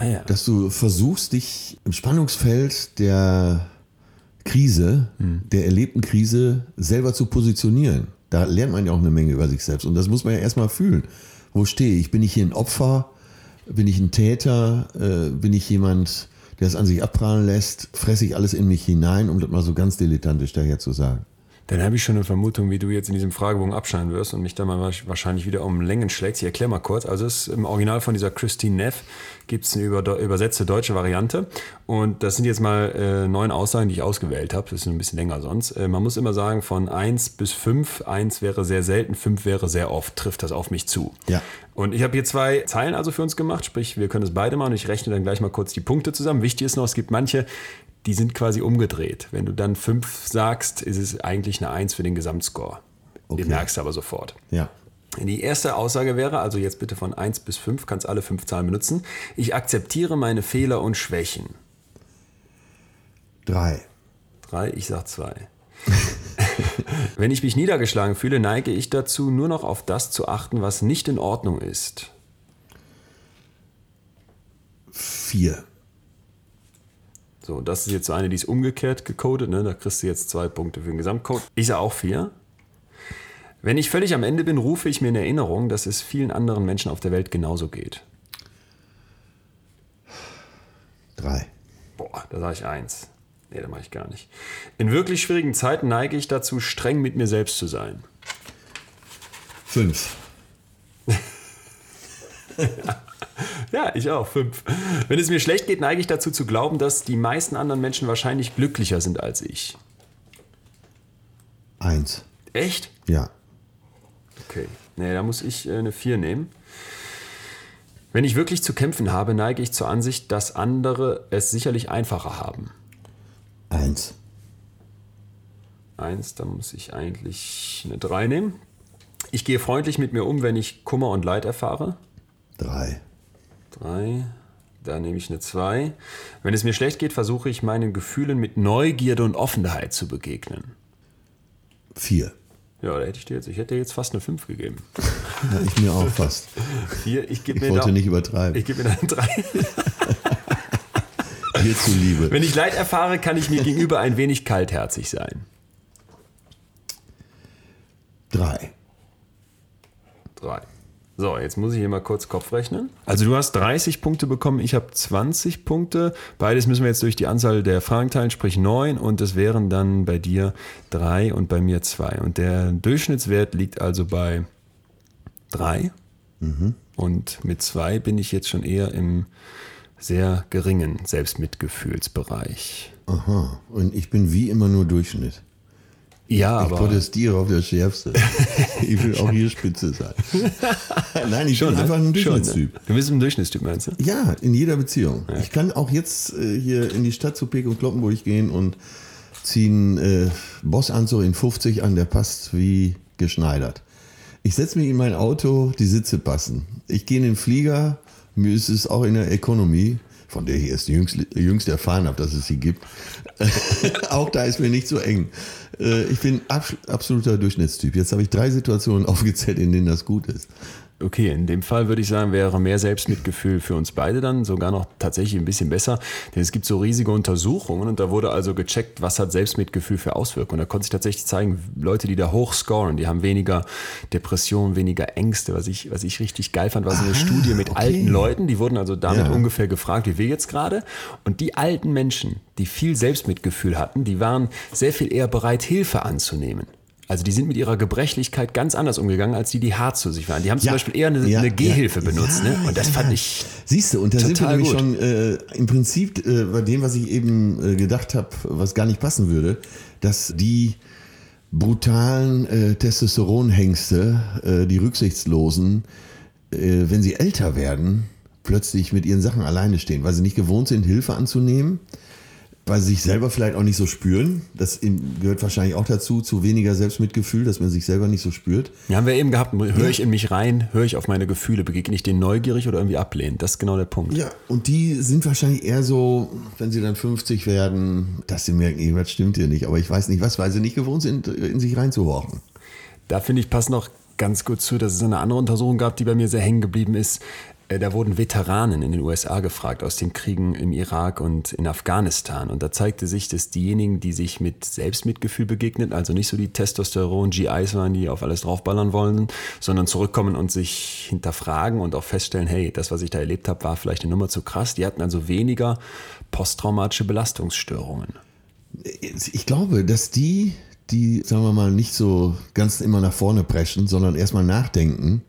Ah ja. dass du versuchst, dich im Spannungsfeld der Krise, der erlebten Krise selber zu positionieren. Da lernt man ja auch eine Menge über sich selbst. Und das muss man ja erstmal fühlen. Wo stehe ich? Bin ich hier ein Opfer? Bin ich ein Täter? Äh, bin ich jemand, der es an sich abprallen lässt? Fresse ich alles in mich hinein, um das mal so ganz dilettantisch daher zu sagen? Dann habe ich schon eine Vermutung, wie du jetzt in diesem Fragebogen abschneiden wirst und mich dann mal wahrscheinlich wieder um Längen schlägst. Ich erkläre mal kurz. Also es ist im Original von dieser Christine Neff gibt es eine über, übersetzte deutsche Variante. Und das sind jetzt mal äh, neun Aussagen, die ich ausgewählt habe. Das ist ein bisschen länger sonst. Äh, man muss immer sagen, von 1 bis 5. 1 wäre sehr selten, 5 wäre sehr oft. Trifft das auf mich zu. Ja. Und ich habe hier zwei Zeilen also für uns gemacht, sprich, wir können es beide machen. Ich rechne dann gleich mal kurz die Punkte zusammen. Wichtig ist noch, es gibt manche, die sind quasi umgedreht. Wenn du dann 5 sagst, ist es eigentlich eine 1 für den Gesamtscore. Okay. Den merkst du aber sofort. Ja. Die erste Aussage wäre, also jetzt bitte von 1 bis 5, kannst alle fünf Zahlen benutzen. Ich akzeptiere meine Fehler und Schwächen. Drei. 3, ich sag 2. (laughs) Wenn ich mich niedergeschlagen fühle, neige ich dazu, nur noch auf das zu achten, was nicht in Ordnung ist. Vier. So, das ist jetzt so eine, die ist umgekehrt gecodet. Ne? Da kriegst du jetzt zwei Punkte für den Gesamtcode. Ich sage auch vier. Wenn ich völlig am Ende bin, rufe ich mir in Erinnerung, dass es vielen anderen Menschen auf der Welt genauso geht. Drei. Boah, da sage ich eins. Nee, da mache ich gar nicht. In wirklich schwierigen Zeiten neige ich dazu, streng mit mir selbst zu sein. Fünf. Ja, (laughs) (laughs) ich auch. Fünf. Wenn es mir schlecht geht, neige ich dazu zu glauben, dass die meisten anderen Menschen wahrscheinlich glücklicher sind als ich. Eins. Echt? Ja. Okay. Nee, da muss ich äh, eine 4 nehmen. Wenn ich wirklich zu kämpfen habe, neige ich zur Ansicht, dass andere es sicherlich einfacher haben. Eins. Eins, da muss ich eigentlich eine 3 nehmen. Ich gehe freundlich mit mir um, wenn ich Kummer und Leid erfahre. Drei. 3. Da nehme ich eine 2. Wenn es mir schlecht geht, versuche ich meinen Gefühlen mit Neugierde und Offenheit zu begegnen. Vier. Ja, da hätte ich dir jetzt, ich hätte dir jetzt fast eine 5 gegeben. Ja, ich mir auch fast. 4, ich gebe Ich mir wollte da, nicht übertreiben. Ich gebe mir da eine 3. Dir (laughs) zuliebe. Wenn ich Leid erfahre, kann ich mir gegenüber ein wenig kaltherzig sein. Drei. 3. So, jetzt muss ich hier mal kurz Kopf rechnen. Also du hast 30 Punkte bekommen, ich habe 20 Punkte. Beides müssen wir jetzt durch die Anzahl der Fragen teilen, sprich 9 und es wären dann bei dir 3 und bei mir 2. Und der Durchschnittswert liegt also bei drei. Und mit zwei bin ich jetzt schon eher im sehr geringen Selbstmitgefühlsbereich. Aha. Und ich bin wie immer nur Durchschnitt. Ja, Ich aber protestiere auf das Schärfste. (laughs) ich will auch hier Spitze sein. (laughs) Nein, ich bin ne? einfach ein Schon, Durchschnittstyp. ne? Du bist ein Durchschnittstyp, meinst du? Ja, in jeder Beziehung. Ich kann auch jetzt äh, hier in die Stadt zu Pek und Kloppenburg gehen und ziehen äh, Bossanzug in 50 an, der passt wie geschneidert. Ich setze mich in mein Auto, die Sitze passen. Ich gehe in den Flieger, mir ist es auch in der Economy, von der ich erst jüngst, jüngst erfahren habe, dass es sie gibt. (laughs) auch da ist mir nicht so eng. Äh, ich bin abs absoluter Durchschnittstyp. Jetzt habe ich drei Situationen (laughs) aufgezählt, in denen das gut ist. Okay, in dem Fall würde ich sagen, wäre mehr Selbstmitgefühl für uns beide dann sogar noch tatsächlich ein bisschen besser. Denn es gibt so riesige Untersuchungen und da wurde also gecheckt, was hat Selbstmitgefühl für Auswirkungen. Da konnte sich tatsächlich zeigen, Leute, die da hoch scoren, die haben weniger Depressionen, weniger Ängste. Was ich, was ich richtig geil fand, war so eine Aha, Studie mit okay. alten Leuten, die wurden also damit Ja. ungefähr gefragt, wie wir jetzt gerade. Und die alten Menschen, die viel Selbstmitgefühl hatten, die waren sehr viel eher bereit, Hilfe anzunehmen. Also die sind mit ihrer Gebrechlichkeit ganz anders umgegangen, als die, die hart zu sich waren. Die haben zum Ja, Beispiel eher eine, ja, eine Gehhilfe ja, benutzt. ne? Und das fand ich Siehst du, und da sind wir nämlich gut. schon äh, im Prinzip äh, bei dem, was ich eben äh, gedacht habe, was gar nicht passen würde, dass die brutalen äh, Testosteronhengste, äh, die Rücksichtslosen, äh, wenn sie älter werden, plötzlich mit ihren Sachen alleine stehen, weil sie nicht gewohnt sind, Hilfe anzunehmen, weil sie sich selber vielleicht auch nicht so spüren. Das gehört wahrscheinlich auch dazu, zu weniger Selbstmitgefühl, dass man sich selber nicht so spürt. Ja, haben wir eben gehabt, höre ich in mich rein, höre ich auf meine Gefühle, begegne ich denen neugierig oder irgendwie ablehnend. Das ist genau der Punkt. Ja, und die sind wahrscheinlich eher so, wenn sie dann 50 werden, dass sie merken, irgendwas stimmt hier nicht. Aber ich weiß nicht was, weil sie nicht gewohnt sind, in sich reinzuhorchen. Da finde ich, passt noch ganz gut zu, dass es eine andere Untersuchung gab, die bei mir sehr hängen geblieben ist. Äh, Da wurden Veteranen in den USA gefragt aus den Kriegen im Irak und in Afghanistan. Und da zeigte sich, dass diejenigen, die sich mit Selbstmitgefühl begegnen, also nicht so die Testosteron-GIs waren, die auf alles draufballern wollen, sondern zurückkommen und sich hinterfragen und auch feststellen, hey, das, was ich da erlebt habe, war vielleicht eine Nummer zu krass. Die hatten also weniger posttraumatische Belastungsstörungen. Ich glaube, dass die, die, sagen wir mal, nicht so ganz immer nach vorne preschen, sondern erstmal nachdenken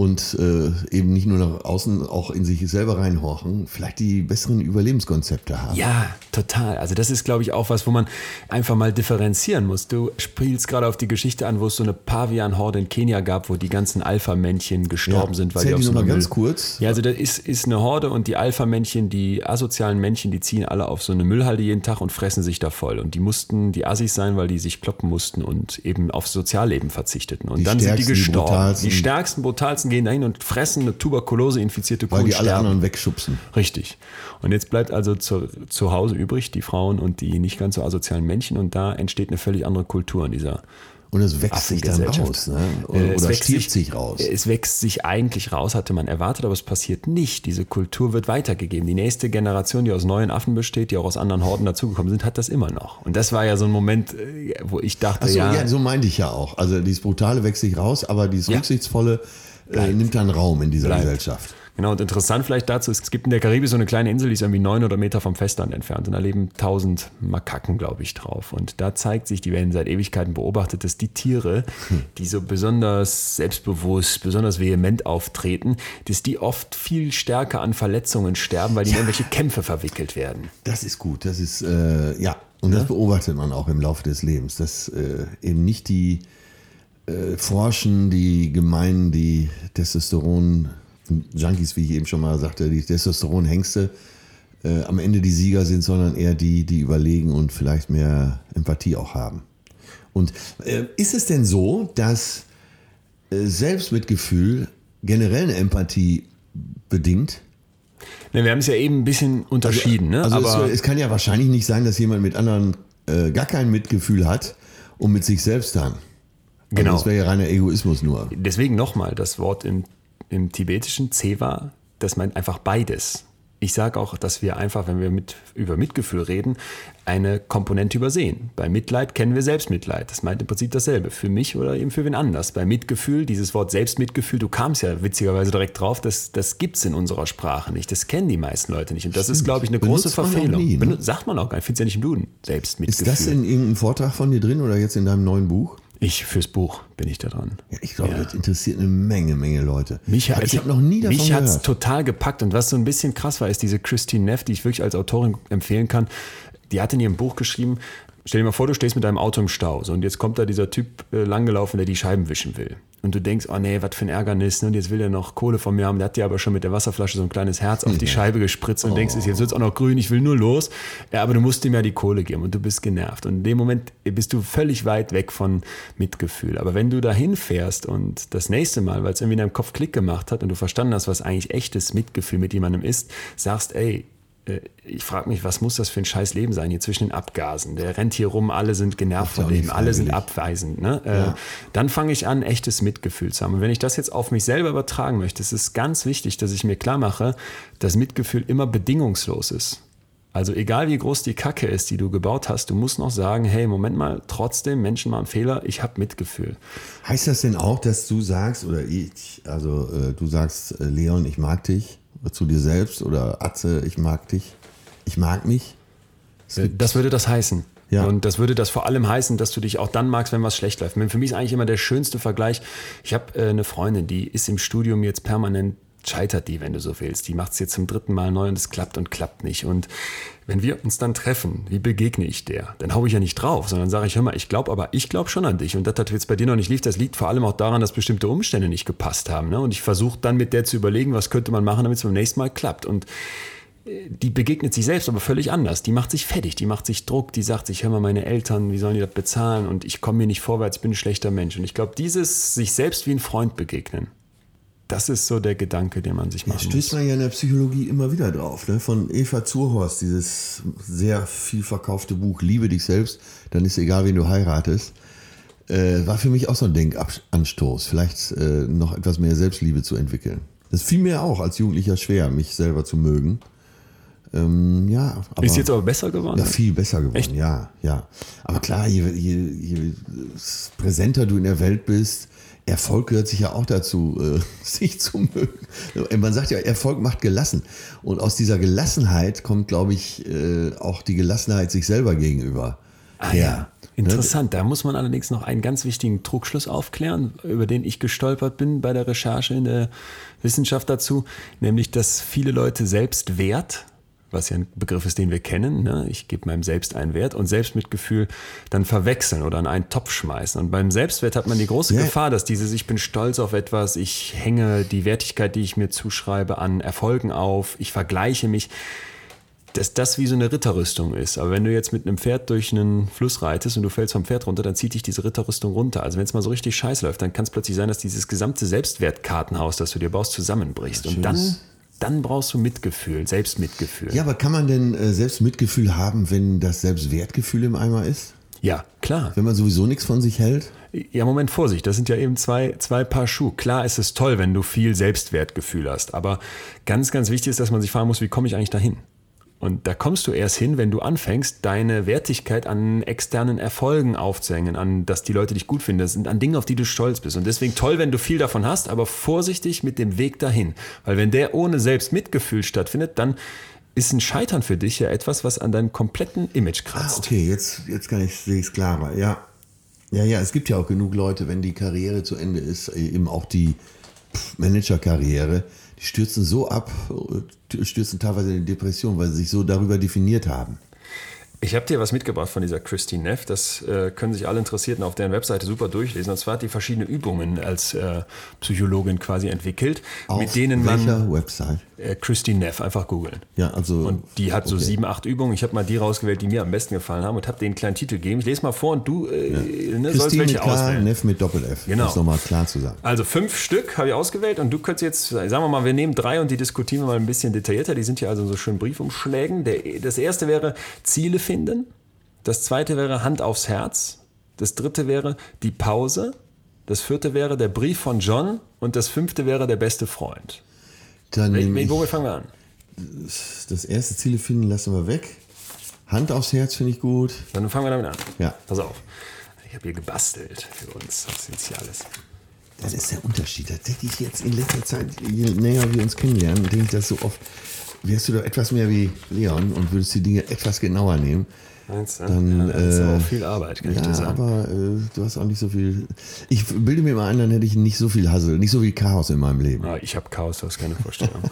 und äh, eben nicht nur nach außen auch in sich selber reinhorchen, vielleicht die besseren Überlebenskonzepte haben. Ja, total. Also das ist, glaube ich, auch was, wo man einfach mal differenzieren muss. Du spielst gerade auf die Geschichte an, wo es so eine Pavian-Horde in Kenia gab, wo die ganzen Alpha-Männchen gestorben Ja, sind, weil die auf die so noch mal eine ganz kurz. Ja, also da ist, ist eine Horde und die Alpha-Männchen, die asozialen Männchen, die ziehen alle auf so eine Müllhalde jeden Tag und fressen sich da voll. Und die mussten die Assis sein, weil die sich kloppen mussten und eben aufs Sozialleben verzichteten. Und Die dann sind die die gestorben. brutalsten. die stärksten, brutalsten gehen dahin und fressen eine Tuberkulose-infizierte Kuh Weil und die alle anderen wegschubsen. Richtig. Und jetzt bleibt also zu, zu Hause übrig die Frauen und die nicht ganz so asozialen Männchen und da entsteht eine völlig andere Kultur in dieser Und es wächst sich dann raus. Ne? Äh, Oder, es oder wächst stirbt sich raus. Es wächst sich eigentlich raus, hatte man erwartet, aber es passiert nicht. Diese Kultur wird weitergegeben. Die nächste Generation, die aus neuen Affen besteht, die auch aus anderen Horden dazugekommen sind, hat das immer noch. Und das war ja so ein Moment, äh, wo ich dachte, Achso, ja, ja. so meinte ich ja auch. Also dieses Brutale wächst sich raus, aber dieses Ja. Rücksichtsvolle äh, nimmt dann Raum in dieser Bleibt. Gesellschaft. Genau, und interessant vielleicht dazu ist, es gibt in der Karibik so eine kleine Insel, die ist irgendwie neun oder Meter vom Festland entfernt und da leben tausend Makaken, glaube ich, drauf. Und da zeigt sich, die werden seit Ewigkeiten beobachtet, dass die Tiere, die so besonders selbstbewusst, besonders vehement auftreten, dass die oft viel stärker an Verletzungen sterben, weil die in irgendwelche Kämpfe verwickelt werden. Das ist gut. Das ist, äh, ja. Und das beobachtet man auch im Laufe des Lebens, dass äh, eben nicht die äh, Forschen, die Gemeinen, die Testosteron-Junkies, wie ich eben schon mal sagte, die Testosteron-Hengste äh, am Ende die Sieger sind, sondern eher die, die überlegen und vielleicht mehr Empathie auch haben. Und äh, ist es denn so, dass äh, Selbstmitgefühl generell eine Empathie bedingt? Ne, wir haben es ja eben ein bisschen unterschieden, ne? Also aber es, es kann ja wahrscheinlich nicht sein, dass jemand mit anderen äh, gar kein Mitgefühl hat und mit sich selbst dann. Genau. Also das wäre ja reiner Egoismus nur. deswegen nochmal das Wort im, im tibetischen Ceva, das meint einfach beides. Ich sage auch, dass wir einfach, wenn wir mit, über Mitgefühl reden, eine Komponente übersehen. Bei Mitleid kennen wir Selbstmitleid. Das meint im Prinzip dasselbe. Für mich oder eben für wen anders. Bei Mitgefühl, dieses Wort Selbstmitgefühl, du kamst ja witzigerweise direkt drauf, das, das gibt es in unserer Sprache nicht. Das kennen die meisten Leute nicht. Und das ist, glaube ich, eine große Benutzt auch Verfehlung. nie, ne? Sagt man auch gar nicht. Findest ja nicht im Duden. Selbstmitgefühl. Ist das in irgendeinem Vortrag von dir drin oder jetzt in deinem neuen Buch? Ich fürs Buch bin ich da dran. Ja, ich glaube, das interessiert eine Menge, Menge Leute. Mich, Aber ich habe noch nie davon Mich hat es total gepackt. Und was so ein bisschen krass war, ist diese Christine Neff, die ich wirklich als Autorin empfehlen kann. Die hat in ihrem Buch geschrieben, stell dir mal vor, du stehst mit deinem Auto im Stau. So, und jetzt kommt da dieser Typ äh, langgelaufen, der die Scheiben wischen will. Und du denkst, oh nee, was für ein Ärgernis. Ne? Und jetzt will er noch Kohle von mir haben. Der hat dir aber schon mit der Wasserflasche so ein kleines Herz auf die Scheibe gespritzt und denkst, jetzt wird es auch noch grün, ich will nur los. Ja, aber du musst ihm ja die Kohle geben und du bist genervt. Und in dem Moment bist du völlig weit weg von Mitgefühl. Aber wenn du dahin fährst und das nächste Mal, weil es irgendwie in deinem Kopf Klick gemacht hat und du verstanden hast, was eigentlich echtes Mitgefühl mit jemandem ist, sagst, ey, ich frage mich, was muss das für ein scheiß Leben sein hier zwischen den Abgasen? Der rennt hier rum, alle sind genervt ja von dem, alle sind abweisend. Ne? Äh, dann fange ich an, echtes Mitgefühl zu haben. Und wenn ich das jetzt auf mich selber übertragen möchte, ist es ganz wichtig, dass ich mir klar mache, dass Mitgefühl immer bedingungslos ist. Also egal wie groß die Kacke ist, die du gebaut hast, du musst noch sagen, hey, Moment mal, trotzdem, Menschen machen Fehler, ich habe Mitgefühl. Heißt das denn auch, dass du sagst, oder ich, also äh, du sagst, äh, Leon, ich mag dich, zu dir selbst, oder Atze, ich mag dich, ich mag mich? Äh, Das würde das heißen. Ja. Und das würde das vor allem heißen, dass du dich auch dann magst, wenn was schlecht läuft. Für mich ist eigentlich immer der schönste Vergleich. Ich habe äh, eine Freundin, die ist im Studium jetzt permanent scheitert die, wenn du so willst. Die macht es jetzt zum dritten Mal neu und es klappt und klappt nicht. Und wenn wir uns dann treffen, wie begegne ich der? Dann hau ich ja nicht drauf, sondern sage ich, hör mal, ich glaube aber, ich glaube schon an dich. Und das hat jetzt bei dir noch nicht lief, das liegt vor allem auch daran, dass bestimmte Umstände nicht gepasst haben. Ne? Und ich versuche dann mit der zu überlegen, was könnte man machen, damit es beim nächsten Mal klappt. Und die begegnet sich selbst aber völlig anders. Die macht sich fertig, die macht sich Druck, die sagt sich, hör mal, meine Eltern, wie sollen die das bezahlen und ich komme mir nicht vorwärts, ich bin ein schlechter Mensch. Und ich glaube, dieses sich selbst wie ein Freund begegnen, das ist so der Gedanke, den man sich Da machen stößt muss. man ja in der Psychologie immer wieder drauf. Ne? Von Eva Zurhorst, dieses sehr viel verkaufte Buch Liebe dich selbst, dann ist egal, wen du heiratest. Äh, war für mich auch so ein Denkanstoß, vielleicht äh, noch etwas mehr Selbstliebe zu entwickeln. Das fiel mir auch als Jugendlicher schwer, mich selber zu mögen. Ähm, ja, aber, Ist jetzt aber besser geworden? ja, viel besser geworden, Echt? ja, ja. Aber klar, je, je, je präsenter du in der Welt bist, Erfolg gehört sich ja auch dazu, äh, (laughs) sich zu mögen. Man sagt ja, Erfolg macht gelassen. Und aus dieser Gelassenheit kommt, glaube ich, äh, auch die Gelassenheit sich selber gegenüber. Ah, ja. Interessant. Da muss man allerdings noch einen ganz wichtigen Trugschluss aufklären, über den ich gestolpert bin bei der Recherche in der Wissenschaft dazu, nämlich, dass viele Leute Selbstwert, was ja ein Begriff ist, den wir kennen, ne? ich gebe meinem Selbst einen Wert und Selbstmitgefühl dann verwechseln oder in einen Topf schmeißen. Und beim Selbstwert hat man die große Ja. Gefahr, dass dieses, ich bin stolz auf etwas, ich hänge die Wertigkeit, die ich mir zuschreibe, an Erfolgen auf, ich vergleiche mich dass das wie so eine Ritterrüstung ist. Aber wenn du jetzt mit einem Pferd durch einen Fluss reitest und du fällst vom Pferd runter, dann zieht dich diese Ritterrüstung runter. Also wenn es mal so richtig scheiße läuft, dann kann es plötzlich sein, dass dieses gesamte Selbstwertkartenhaus, das du dir baust, zusammenbricht. Und dann, dann brauchst du Mitgefühl, Selbstmitgefühl. Ja, aber kann man denn äh, selbst Mitgefühl haben, wenn das Selbstwertgefühl im Eimer ist? ja klar. Wenn man sowieso nichts von sich hält? Ja, Moment, Vorsicht, das sind ja eben zwei, zwei Paar Schuhe. Klar ist es toll, wenn du viel Selbstwertgefühl hast, aber ganz, ganz wichtig ist, dass man sich fragen muss, wie komme ich eigentlich dahin? Und da kommst du erst hin, wenn du anfängst, deine Wertigkeit an externen Erfolgen aufzuhängen, an dass die Leute dich gut finden, das sind an Dingen, auf die du stolz bist. Und deswegen toll, wenn du viel davon hast, aber vorsichtig mit dem Weg dahin. Weil wenn der ohne Selbstmitgefühl stattfindet, dann ist ein Scheitern für dich ja etwas, was an deinem kompletten Image Ah, kratzt. okay, jetzt, jetzt kann ich sehe ich es klarer. Ja. ja, ja, es gibt ja auch genug Leute, wenn die Karriere zu Ende ist, äh, eben auch die Managerkarriere, die stürzen so ab, stürzen teilweise in die Depression, weil sie sich so darüber definiert haben. Ich habe dir was mitgebracht von dieser Christine Neff. Das äh, können sich alle Interessierten auf deren Webseite super durchlesen. Und zwar hat die verschiedene Übungen als äh, Psychologin quasi entwickelt, Auf mit denen welcher man Website? Äh, Christine Neff einfach googeln. Ja, also. Und die hat so okay. sieben, acht Übungen. Ich habe mal die rausgewählt, die mir am besten gefallen haben und habe einen kleinen Titel gegeben. Ich lese mal vor und du äh, ne, sollst Christine mit welche K, auswählen. Neff mit Doppel-F. Genau. Um es nochmal klar zu sagen. Also fünf Stück habe ich ausgewählt und du könntest jetzt, sagen wir mal, wir nehmen drei und die diskutieren wir mal ein bisschen detaillierter. Die sind hier also so schönen Briefumschlägen. Der, das erste wäre Ziele finden. Das zweite wäre Hand aufs Herz. Das dritte wäre die Pause. Das vierte wäre der Brief von John. Und das fünfte wäre der beste Freund. Dann Wel- ich, Womit fangen wir an? das erste Ziele finden lassen wir weg. Hand aufs Herz finde ich gut. Dann fangen wir damit an. Ja. Pass auf. Ich habe hier gebastelt für uns. Was ist hier alles? Das ist der Unterschied. Das denke ich jetzt in letzter Zeit, je näher wir uns kennenlernen, denke ich das so oft. Wärst du doch etwas mehr wie Leon und würdest die Dinge etwas genauer nehmen, Meinst du? Dann, ja, das ist aber äh, auch viel Arbeit, kann ich Ja, dir sagen. aber äh, du hast auch nicht so viel. Ich bilde mir mal ein, dann hätte ich nicht so viel Hassel, nicht so viel Chaos in meinem Leben. Ah, ich habe Chaos, du hast keine Vorstellung. (laughs)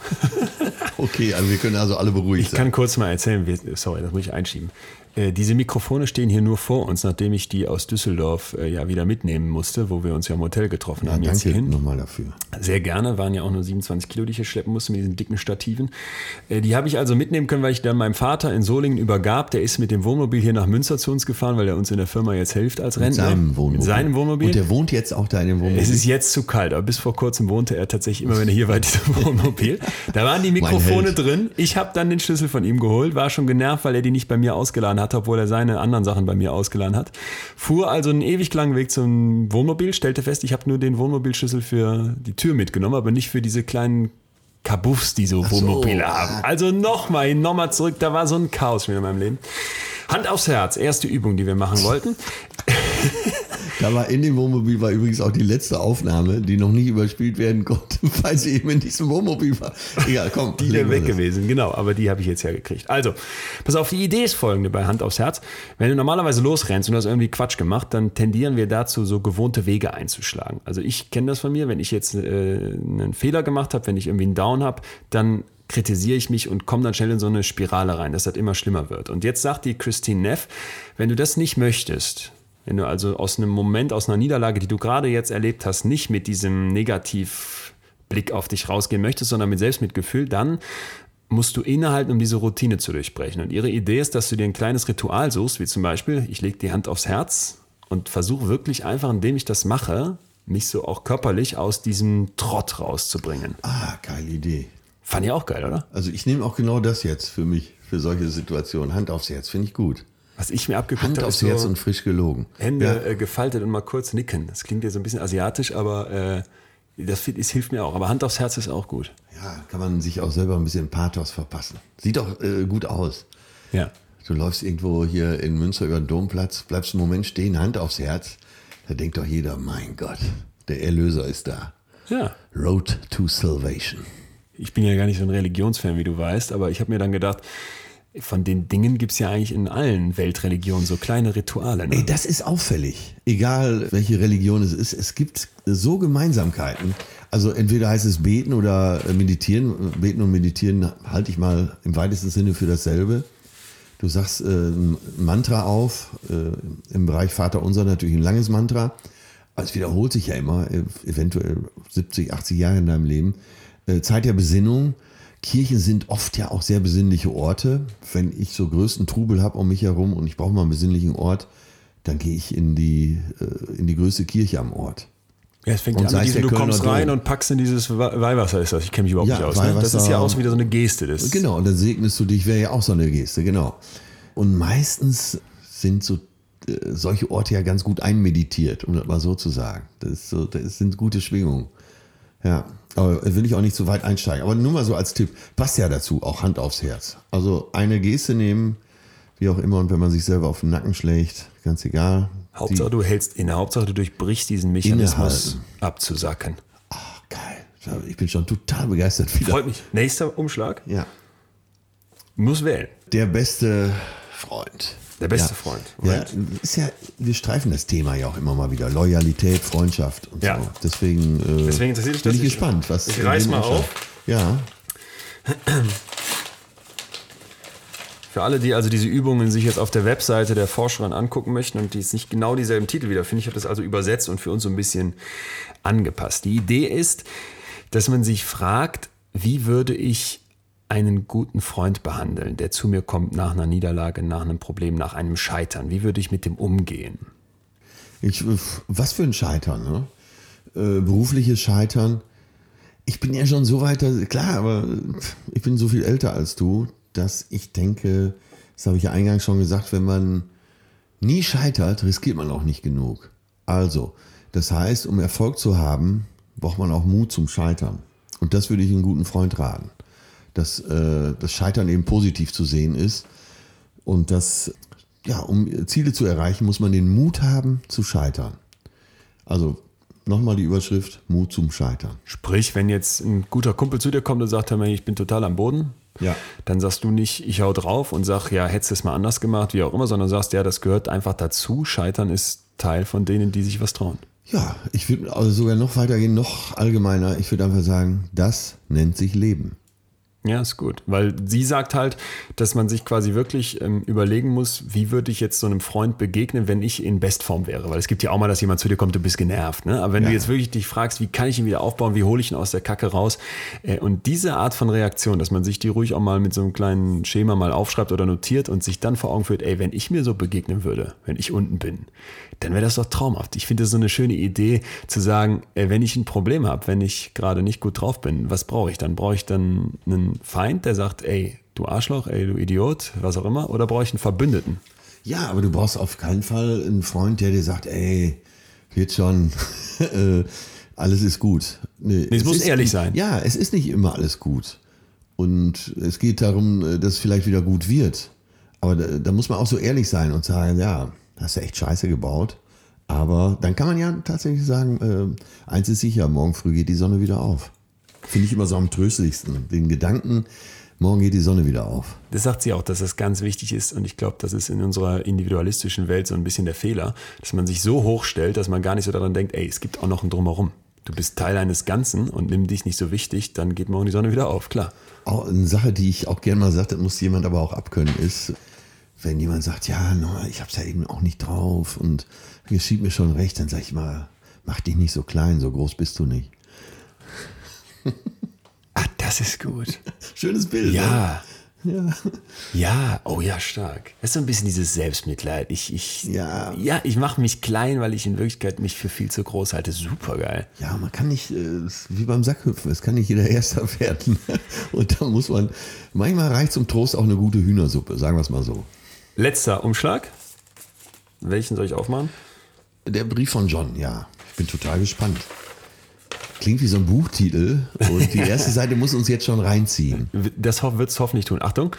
Okay, also wir können also alle beruhigt Ich kann kurz mal erzählen, sorry, das muss ich einschieben. Äh, diese Mikrofone stehen hier nur vor uns, nachdem ich die aus Düsseldorf äh, ja wieder mitnehmen musste, wo wir uns ja im Hotel getroffen Ja, haben. Jetzt danke hierhin. nochmal dafür. Sehr gerne, waren ja auch nur 27 Kilo, die ich hier schleppen musste mit diesen dicken Stativen. Äh, die habe ich also mitnehmen können, weil ich dann meinem Vater in Solingen übergab. Der ist mit dem Wohnmobil hier nach Münster zu uns gefahren, weil er uns in der Firma jetzt hilft als Mit Rentner. seinem Wohnmobil. Mit seinem Wohnmobil. Und der wohnt jetzt auch da in dem Wohnmobil. Es ist jetzt zu kalt, aber bis vor kurzem wohnte er tatsächlich immer, wenn er hier war, in diesem (laughs) Wohnmobil. Da waren die Mikrofone drin. Ich habe dann den Schlüssel von ihm geholt, war schon genervt, weil er die nicht bei mir ausgeladen hat, obwohl er seine anderen Sachen bei mir ausgeladen hat. Fuhr also einen ewig langen Weg zum Wohnmobil, stellte fest, ich habe nur den Wohnmobilschlüssel für die Tür mitgenommen, aber nicht für diese kleinen Kabuffs, die so so, Wohnmobile haben. Also nochmal, nochmal zurück, da war so ein Chaos wieder in meinem Leben. Hand aufs Herz, erste Übung, die wir machen wollten. (laughs) Da war in dem Wohnmobil war übrigens auch die letzte Aufnahme, die noch nicht überspielt werden konnte, (laughs) weil sie eben in diesem Wohnmobil war. Egal, komm. Die wäre weg das. gewesen, genau, aber die habe ich jetzt ja gekriegt. Also, pass auf, die Idee ist folgende bei Hand aufs Herz. Wenn du normalerweise losrennst und hast irgendwie Quatsch gemacht, dann tendieren wir dazu, so gewohnte Wege einzuschlagen. Also ich kenne das von mir, wenn ich jetzt äh, einen Fehler gemacht habe, wenn ich irgendwie einen Down habe, dann kritisiere ich mich und komme dann schnell in so eine Spirale rein, dass das immer schlimmer wird. Und jetzt sagt die Christine Neff, wenn du das nicht möchtest, wenn du also aus einem Moment, aus einer Niederlage, die du gerade jetzt erlebt hast, nicht mit diesem Negativblick auf dich rausgehen möchtest, sondern mit Selbstmitgefühl, dann musst du innehalten, um diese Routine zu durchbrechen. Und ihre Idee ist, dass du dir ein kleines Ritual suchst, wie zum Beispiel, ich lege die Hand aufs Herz und versuche wirklich einfach, indem ich das mache, mich so auch körperlich aus diesem Trott rauszubringen. Ah, geile Idee. Fand ich auch geil, oder? Also ich nehme auch genau das jetzt für mich, für solche Situationen. Hand aufs Herz, finde ich gut. Was ich mir abgeguckt Hand habe, aufs ist Herz so und frisch gelogen. Hände Ja. äh, gefaltet und mal kurz nicken. Das klingt ja so ein bisschen asiatisch, aber äh, das, das hilft mir auch. Aber Hand aufs Herz ist auch gut. Ja, kann man sich auch selber ein bisschen Pathos verpassen. Sieht doch äh, gut aus. Ja. Du läufst irgendwo hier in Münster über den Domplatz, bleibst einen Moment stehen, Hand aufs Herz. Da denkt doch jeder, mein Gott, der Erlöser ist da. Ja. Road to Salvation. Ich bin ja gar nicht so ein Religionsfan, wie du weißt, aber ich habe mir dann gedacht, von den Dingen gibt es ja eigentlich in allen Weltreligionen so kleine Rituale. Ne? Ey, das ist auffällig. Egal, welche Religion es ist, es gibt so Gemeinsamkeiten. Also entweder heißt es beten oder meditieren. Beten und meditieren halte ich mal im weitesten Sinne für dasselbe. Du sagst äh, ein Mantra auf, äh, im Bereich Vater Unser natürlich ein langes Mantra. Es wiederholt sich ja immer, eventuell 70, 80 Jahre in deinem Leben. Äh, Zeit der Besinnung. Kirchen sind oft ja auch sehr besinnliche Orte. Wenn ich so größten Trubel habe um mich herum und ich brauche mal einen besinnlichen Ort, dann gehe ich in die, äh, in die größte Kirche am Ort. Ja, es fängt Und an, mit es diesem, du kommst Kölner rein Dom. und packst in dieses We- Weihwasser, ist das. Ich kenne mich überhaupt Ja, nicht aus. Ne? Das ist ja auch wieder so eine Geste. Das Genau, und dann segnest du dich, wäre ja auch so eine Geste, genau. Und meistens sind so äh, solche Orte ja ganz gut einmeditiert, um das mal so zu sagen. Das, ist so, das sind gute Schwingungen. Ja, aber will ich auch nicht so weit einsteigen. Aber nur mal so als Tipp, passt ja dazu, auch Hand aufs Herz. Also eine Geste nehmen, wie auch immer, und wenn man sich selber auf den Nacken schlägt, ganz egal. Hauptsache, du hältst inne. Hauptsache, du durchbrichst diesen Mechanismus Innehalten. abzusacken. ach, geil. Ich bin schon total begeistert wieder. Freut mich. Nächster Umschlag. Ja. Muss wählen. Der beste Freund. Der beste ja. Freund. Ja, ist ja, wir streifen das Thema ja auch immer mal wieder. Loyalität, Freundschaft und Ja. so. Deswegen, äh, Deswegen interessiert bin ich gespannt, was. Ich reiß mal auf. Ja, (clears throat) Für alle, die also diese Übungen sich jetzt auf der Webseite der Forscherin angucken möchten und die jetzt nicht genau dieselben Titel wiederfinden, ich habe das also übersetzt und für uns so ein bisschen angepasst. Die Idee ist, dass man sich fragt, wie würde ich einen guten Freund behandeln, der zu mir kommt nach einer Niederlage, nach einem Problem, nach einem Scheitern? Wie würde ich mit dem umgehen? ich, was für ein Scheitern, ne? Äh, berufliches Scheitern. Ich bin ja schon so weit, klar, aber ich bin so viel älter als du, dass ich denke, das habe ich ja eingangs schon gesagt, wenn man nie scheitert, riskiert man auch nicht genug. Also, das heißt, um Erfolg zu haben, braucht man auch Mut zum Scheitern. Und das würde ich einem guten Freund raten. Dass äh, das Scheitern eben positiv zu sehen ist. Und dass, ja, um Ziele zu erreichen, muss man den Mut haben zu scheitern. Also nochmal die Überschrift Mut zum Scheitern. Sprich, wenn jetzt ein guter Kumpel zu dir kommt und sagt, ich bin total am Boden, Ja. dann sagst du nicht, ich hau drauf und sag, ja, hättest du es mal anders gemacht, wie auch immer, sondern sagst, ja, das gehört einfach dazu. Scheitern ist Teil von denen, die sich was trauen. Ja, ich würde also sogar noch weitergehen, noch allgemeiner. Ich würde einfach sagen, das nennt sich Leben. Ja, ist gut. Weil sie sagt halt, dass man sich quasi wirklich ähm, überlegen muss, wie würde ich jetzt so einem Freund begegnen, wenn ich in Bestform wäre. Weil es gibt ja auch mal, dass jemand zu dir kommt, du bist genervt. Ne? Aber wenn du jetzt wirklich dich fragst, wie kann ich ihn wieder aufbauen, wie hole ich ihn aus der Kacke raus? Äh, und diese Art von Reaktion, dass man sich die ruhig auch mal mit so einem kleinen Schema mal aufschreibt oder notiert und sich dann vor Augen führt, ey, wenn ich mir so begegnen würde, wenn ich unten bin, dann wäre das doch traumhaft. Ich finde das so eine schöne Idee zu sagen, ey, wenn ich ein Problem habe, wenn ich gerade nicht gut drauf bin, was brauche ich dann? Brauche ich dann einen Feind, der sagt, ey, du Arschloch, ey, du Idiot, was auch immer, oder brauche ich einen Verbündeten? Ja, aber du brauchst auf keinen Fall einen Freund, der dir sagt, ey, wird schon, (laughs) äh, alles ist gut. Nee, es muss ist, ehrlich sein. Ja, es ist nicht immer alles gut. Und es geht darum, äh, dass es vielleicht wieder gut wird. Aber da, da muss man auch so ehrlich sein und sagen, ja, hast du echt scheiße gebaut. Aber dann kann man ja tatsächlich sagen, äh, eins ist sicher, morgen früh geht die Sonne wieder auf. Finde ich immer so am tröstlichsten. Den Gedanken, morgen geht die Sonne wieder auf. Das sagt sie auch, dass das ganz wichtig ist. Und ich glaube, das ist in unserer individualistischen Welt so ein bisschen der Fehler, dass man sich so hoch stellt, dass man gar nicht so daran denkt, ey, es gibt auch noch ein Drumherum. Du bist Teil eines Ganzen und nimm dich nicht so wichtig, dann geht morgen die Sonne wieder auf, klar. Auch eine Sache, die ich auch gerne mal sage, das muss jemand aber auch abkönnen, ist, wenn jemand sagt, ja, ich hab's ja eben auch nicht drauf und geschieht mir schon recht, dann sag ich mal, mach dich nicht so klein, so groß bist du nicht. Ah, das ist gut. Schönes Bild. Ja. Ne? Ja, oh ja, stark. Das ist so ein bisschen dieses Selbstmitleid. Ich, ich, Ja. ja, ich mache mich klein, weil ich in Wirklichkeit mich für viel zu groß halte. Super geil. Ja, man kann nicht, äh, wie beim Sackhüpfen, es kann nicht jeder (laughs) Erster werden. Und da muss man, manchmal reicht zum Trost auch eine gute Hühnersuppe, sagen wir es mal so. Letzter Umschlag. Welchen soll ich aufmachen? Der Brief von John, ja. Ich bin total gespannt. Klingt wie so ein Buchtitel und die erste Seite muss uns jetzt schon reinziehen. Das wird es hoffentlich tun. Achtung,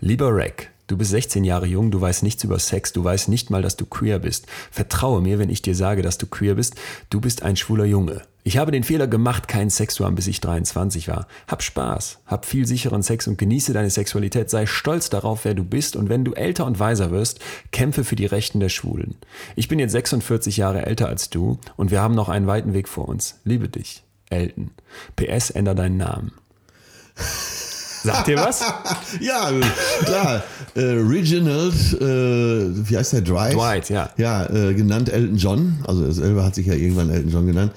lieber Rack, du bist 16 Jahre jung, du weißt nichts über Sex, du weißt nicht mal, dass du queer bist. Vertraue mir, wenn ich dir sage, dass du queer bist, du bist ein schwuler Junge. Ich habe den Fehler gemacht, keinen Sex zu haben, bis ich 23 war. Hab Spaß, hab viel sicheren Sex und genieße deine Sexualität. Sei stolz darauf, wer du bist und wenn du älter und weiser wirst, kämpfe für die Rechten der Schwulen. Ich bin jetzt 46 Jahre älter als du und wir haben noch einen weiten Weg vor uns. Liebe dich, Elton. PS, änder deinen Namen. Sagt dir was? (laughs) Ja, klar. Äh, Reginald, äh, wie heißt der? Dwight? Dwight, ja. Ja, äh, genannt Elton John. Also er selber hat sich ja irgendwann Elton John genannt.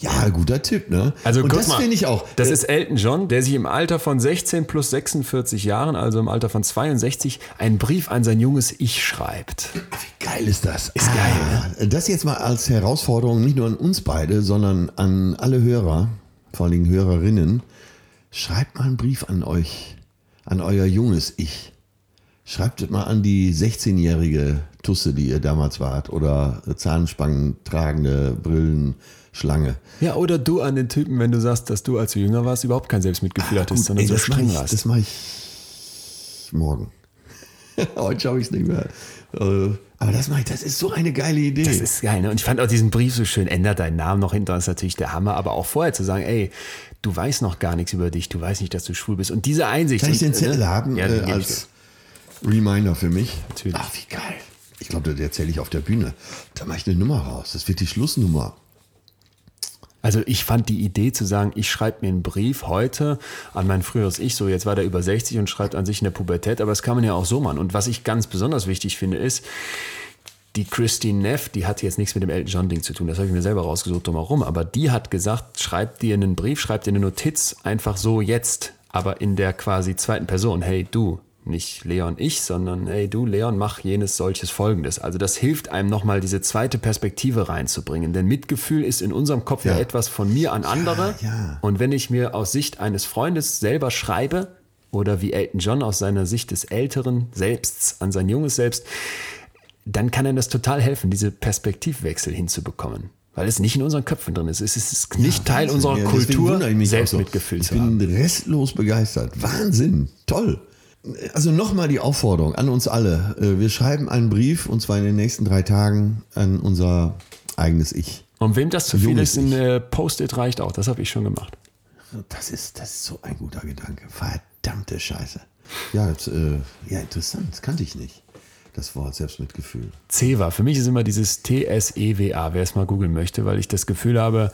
Ja, guter Tipp, ne? Also Und das finde ich auch. Das Äh, ist Elton John, der sich im Alter von 16 plus 46 Jahren, also im Alter von 62, einen Brief an sein junges Ich schreibt. Wie geil ist das? Ist geil, ne? Das jetzt mal als Herausforderung nicht nur an uns beide, sondern an alle Hörer, vor allen Dingen Hörerinnen. Schreibt mal einen Brief an euch, an euer junges Ich. Schreibt mal an die 16-jährige Tusse, die ihr damals wart, oder Zahnspangen tragende Brillenschlange. Ja, oder du an den Typen, wenn du sagst, dass du, als du jünger warst, überhaupt kein Selbstmitgefühl hattest, sondern ey, so mache streng ich, warst. das mach ich morgen. (laughs) Heute schaffe ich es nicht mehr. Äh, Aber das mache ich, das ist so eine geile Idee. Das ist geil, ne? Und ich fand auch diesen Brief so schön, ändert deinen Namen noch hinter, das ist natürlich der Hammer, aber auch vorher zu sagen, ey, du weißt noch gar nichts über dich, du weißt nicht, dass du schwul bist. Und diese Einsicht. Kann ich den Zettel ne? haben Ja, den äh, geb ich als Reminder für mich? Natürlich. Ach, wie geil. Ich glaube, das erzähle ich auf der Bühne. Da mache ich eine Nummer raus. Das wird die Schlussnummer. Also ich fand die Idee zu sagen, ich schreibe mir einen Brief heute an mein früheres Ich, so jetzt war der über 60 und schreibt an sich in der Pubertät, aber das kann man ja auch so machen. Und was ich ganz besonders wichtig finde, ist, die Christine Neff, die hat jetzt nichts mit dem Elton John Ding zu tun, das habe ich mir selber rausgesucht drumherum, aber die hat gesagt, schreib dir einen Brief, schreib dir eine Notiz, einfach so jetzt, aber in der quasi zweiten Person, hey du, nicht Leon ich, sondern hey du Leon, mach jenes solches folgendes. Also das hilft einem nochmal diese zweite Perspektive reinzubringen, denn Mitgefühl ist in unserem Kopf ja, Ja. etwas von mir an andere ja. und wenn ich mir aus Sicht eines Freundes selber schreibe oder wie Elton John aus seiner Sicht des älteren Selbsts an sein junges Selbst, dann kann einem das total helfen, diese Perspektivwechsel hinzubekommen. Weil es nicht in unseren Köpfen drin ist. Es ist nicht Teil Wahnsinn. unserer Ja, Kultur, ich mich auch so. Ich zu haben. bin restlos begeistert. Wahnsinn. Toll. Also nochmal die Aufforderung an uns alle. Äh, Wir schreiben einen Brief, und zwar in den nächsten drei Tagen, an unser eigenes Ich. Und wem das zu viel Junges ist, ein Post-it reicht auch. Das habe ich schon gemacht. Das ist, das ist so ein guter Gedanke. Verdammte Scheiße. Ja, das, äh, ja, interessant. Das kannte ich nicht. Das Wort Selbstmitgefühl. CEWA. Für mich ist immer dieses T-S-E-W-A, wer es mal googeln möchte, weil ich das Gefühl habe,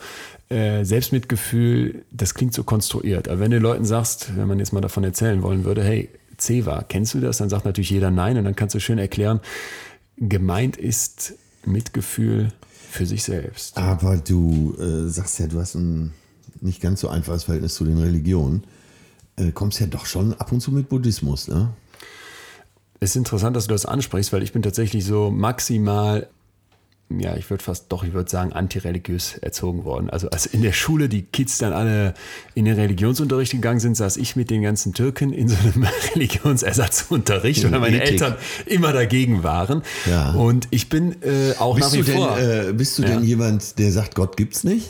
äh, Selbstmitgefühl, das klingt so konstruiert. Aber wenn du Leuten sagst, wenn man jetzt mal davon erzählen wollen würde, hey, CEWA, kennst du das? Dann sagt natürlich jeder nein und dann kannst du schön erklären, gemeint ist Mitgefühl für sich selbst. Aber du äh, sagst ja, du hast ein nicht ganz so einfaches Verhältnis zu den Religionen. Äh, kommst ja doch schon ab und zu mit Buddhismus, ne? Es ist interessant, dass du das ansprichst, weil ich bin tatsächlich so maximal, ja, ich würde fast doch, ich würde sagen, antireligiös erzogen worden. Also als in der Schule die Kids dann alle in den Religionsunterricht gegangen sind, saß ich mit den ganzen Türken in so einem (laughs) Religionsersatzunterricht, weil meine Ethik. Eltern immer dagegen waren. Ja. Und ich bin äh, auch Bist nach du, wie denn, vor. äh, bist du Ja. denn jemand, der sagt, Gott gibt's nicht?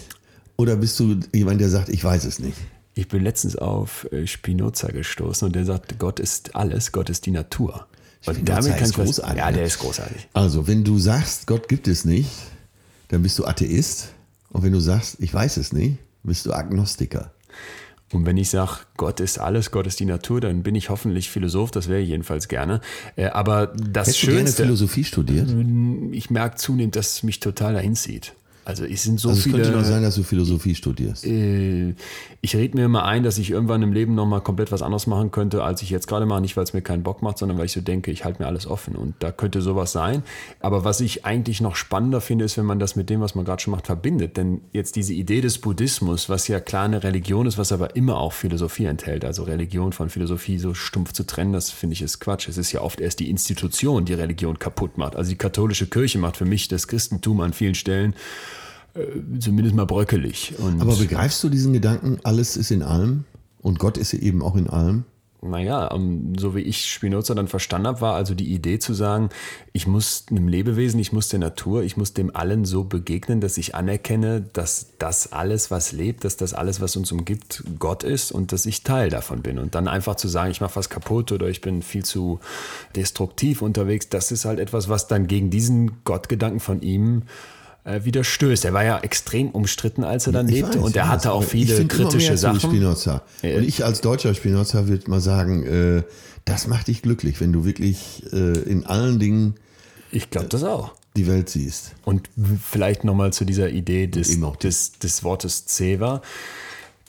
Oder bist du jemand, der sagt, ich weiß es nicht? Ich bin letztens auf äh, Spinoza gestoßen und der sagt, Gott ist alles, Gott ist die Natur. Und Spinoza ist ich was- großartig, Ja, ne? der ist großartig. Also, wenn du sagst, Gott gibt es nicht, dann bist du Atheist. Und wenn du sagst, ich weiß es nicht, bist du Agnostiker. Und wenn ich sage, Gott ist alles, Gott ist die Natur, dann bin ich hoffentlich Philosoph, das wäre ich jedenfalls gerne. Äh, aber das Hättest du gerne Schönste, Philosophie studiert? ich merke zunehmend, dass es mich total dahin zieht. Also es sind so Also es viele. könnte doch sein, dass du Philosophie studierst. äh, ich rede mir immer ein, dass ich irgendwann im Leben nochmal komplett was anderes machen könnte, als ich jetzt gerade mache. Nicht, weil es mir keinen Bock macht, sondern weil ich so denke, ich halte mir alles offen. Und da könnte sowas sein. Aber was ich eigentlich noch spannender finde, ist, wenn man das mit dem, was man gerade schon macht, verbindet. Denn jetzt diese Idee des Buddhismus, was ja klar eine Religion ist, was aber immer auch Philosophie enthält. Also Religion von Philosophie so stumpf zu trennen, das finde ich ist Quatsch. Es ist ja oft erst die Institution, die Religion kaputt macht. Also die katholische Kirche macht für mich das Christentum an vielen Stellen zumindest mal bröckelig. Und Aber begreifst du diesen Gedanken, alles ist in allem und Gott ist eben auch in allem? Naja, ähm, so wie ich Spinoza dann verstanden habe, war also die Idee zu sagen, ich muss einem Lebewesen, ich muss der Natur, ich muss dem allen so begegnen, dass ich anerkenne, dass das alles, was lebt, dass das alles, was uns umgibt, Gott ist und dass ich Teil davon bin. Und dann einfach zu sagen, ich mache was kaputt oder ich bin viel zu destruktiv unterwegs, das ist halt etwas, was dann gegen diesen Gottgedanken von ihm äh, widerstößt. Er war ja extrem umstritten, als er dann Ich lebte weiß, und er ich hatte auch viele kritische Sachen. Spinoza. Ja. Und ich als deutscher Spinoza würde mal sagen, äh, das macht dich glücklich, wenn du wirklich äh, in allen Dingen Ich glaube das auch. die Welt siehst. Und vielleicht nochmal zu dieser Idee des, des, des Wortes Ceva.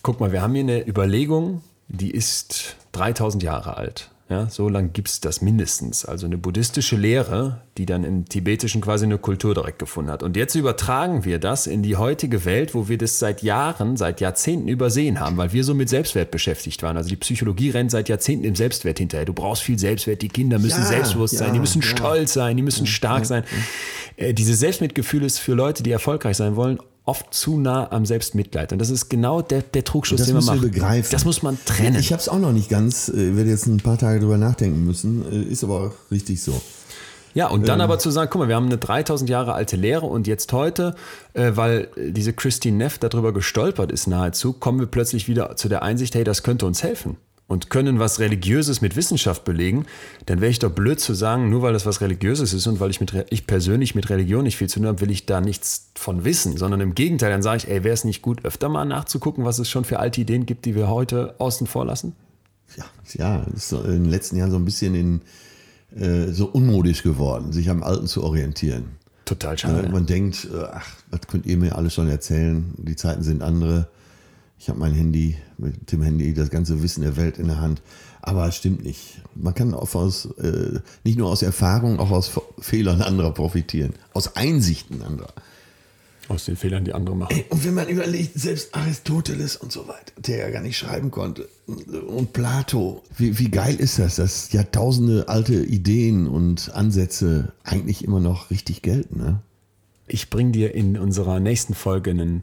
Guck mal, wir haben hier eine Überlegung, die ist 3000 Jahre alt. Ja, so lange gibt es das mindestens. Also eine buddhistische Lehre, die dann im Tibetischen quasi eine Kultur direkt gefunden hat. Und jetzt übertragen wir das in die heutige Welt, wo wir das seit Jahren, seit Jahrzehnten übersehen haben, weil wir so mit Selbstwert beschäftigt waren. Also die Psychologie rennt seit Jahrzehnten im Selbstwert hinterher. Du brauchst viel Selbstwert, die Kinder müssen Ja, selbstbewusst sein, die ja, müssen ja. stolz sein, die müssen stark sein. Äh, Dieses Selbstmitgefühl ist für Leute, die erfolgreich sein wollen, oft zu nah am Selbstmitleid. Und das ist genau der, der Trugschluss, Das den man müssen macht. wir begreifen. Das muss man trennen. Ich habe es auch noch nicht ganz, äh, werde jetzt ein paar Tage drüber nachdenken müssen, äh, ist aber auch richtig so. Ja, und dann aber zu sagen, guck mal, wir haben eine 3000 Jahre alte Lehre und jetzt heute, äh, weil diese Christine Neff darüber gestolpert ist nahezu, kommen wir plötzlich wieder zu der Einsicht, hey, das könnte uns helfen und können was Religiöses mit Wissenschaft belegen, dann wäre ich doch blöd zu sagen, nur weil das was Religiöses ist und weil ich, mit, ich persönlich mit Religion nicht viel zu tun habe, will ich da nichts von wissen, sondern im Gegenteil, dann sage ich, ey, wäre es nicht gut, öfter mal nachzugucken, was es schon für alte Ideen gibt, die wir heute außen vor lassen? Ja, ja, ist in den letzten Jahren so ein bisschen in, äh, so unmodisch geworden, sich am Alten zu orientieren. Total Äh, schade. Man denkt, äh, ach, was könnt ihr mir alles schon erzählen? Die Zeiten sind andere. Ich habe mein Handy, mit dem Handy das ganze Wissen der Welt in der Hand. Aber es stimmt nicht. Man kann auch aus, äh, nicht nur aus Erfahrung, auch aus Fe- Fehlern anderer profitieren. Aus Einsichten anderer. Aus den Fehlern, die andere machen. Und wenn man überlegt, selbst Aristoteles und so weiter, der ja gar nicht schreiben konnte, und Plato, wie, wie geil ist das, dass Jahrtausende alte Ideen und Ansätze eigentlich immer noch richtig gelten, ne? Ich bringe dir in unserer nächsten Folge einen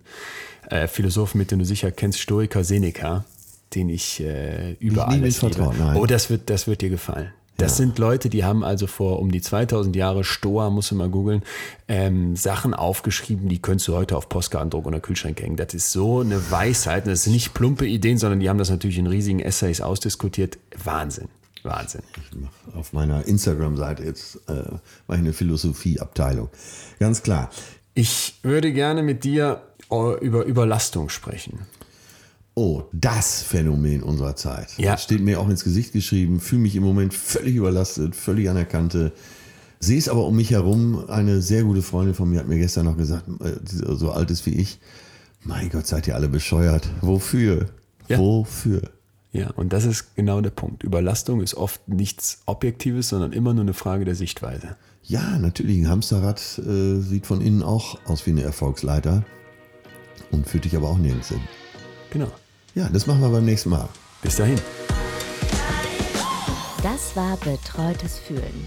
äh, Philosophen mit, den du sicher kennst, Stoiker Seneca, den ich äh, über alles liebe. vertraut. Oh, das wird, das wird dir gefallen. Das sind Leute, die haben also vor um die 2000 Jahre Stoa, musst du mal googeln, ähm, Sachen aufgeschrieben, die könntest du heute auf Postkartendruck oder Kühlschrank hängen. Das ist so eine Weisheit. Das sind nicht plumpe Ideen, sondern die haben das natürlich in riesigen Essays ausdiskutiert. Wahnsinn. Wahnsinn. Auf meiner Instagram-Seite jetzt äh, eine Philosophieabteilung. Ganz klar. Ich würde gerne mit dir äh, über Überlastung sprechen. Oh, das Phänomen unserer Zeit. Ja. Das steht mir auch ins Gesicht geschrieben. Fühle mich im Moment völlig überlastet, völlig an der Kante. Sehe es aber um mich herum. Eine sehr gute Freundin von mir hat mir gestern noch gesagt, äh, so alt ist wie ich, mein Gott, seid ihr alle bescheuert. Wofür? Ja. Wofür? Ja, und das ist genau der Punkt. Überlastung ist oft nichts Objektives, sondern immer nur eine Frage der Sichtweise. Ja, natürlich. Ein Hamsterrad äh, sieht von innen auch aus wie eine Erfolgsleiter und führt dich aber auch nirgends hin. Genau. Ja, das machen wir beim nächsten Mal. Bis dahin. Das war Betreutes Fühlen.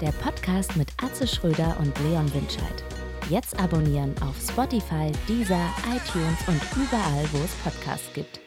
Der Podcast mit Atze Schröder und Leon Winscheid. Jetzt abonnieren auf Spotify, Deezer, iTunes und überall, wo es Podcasts gibt.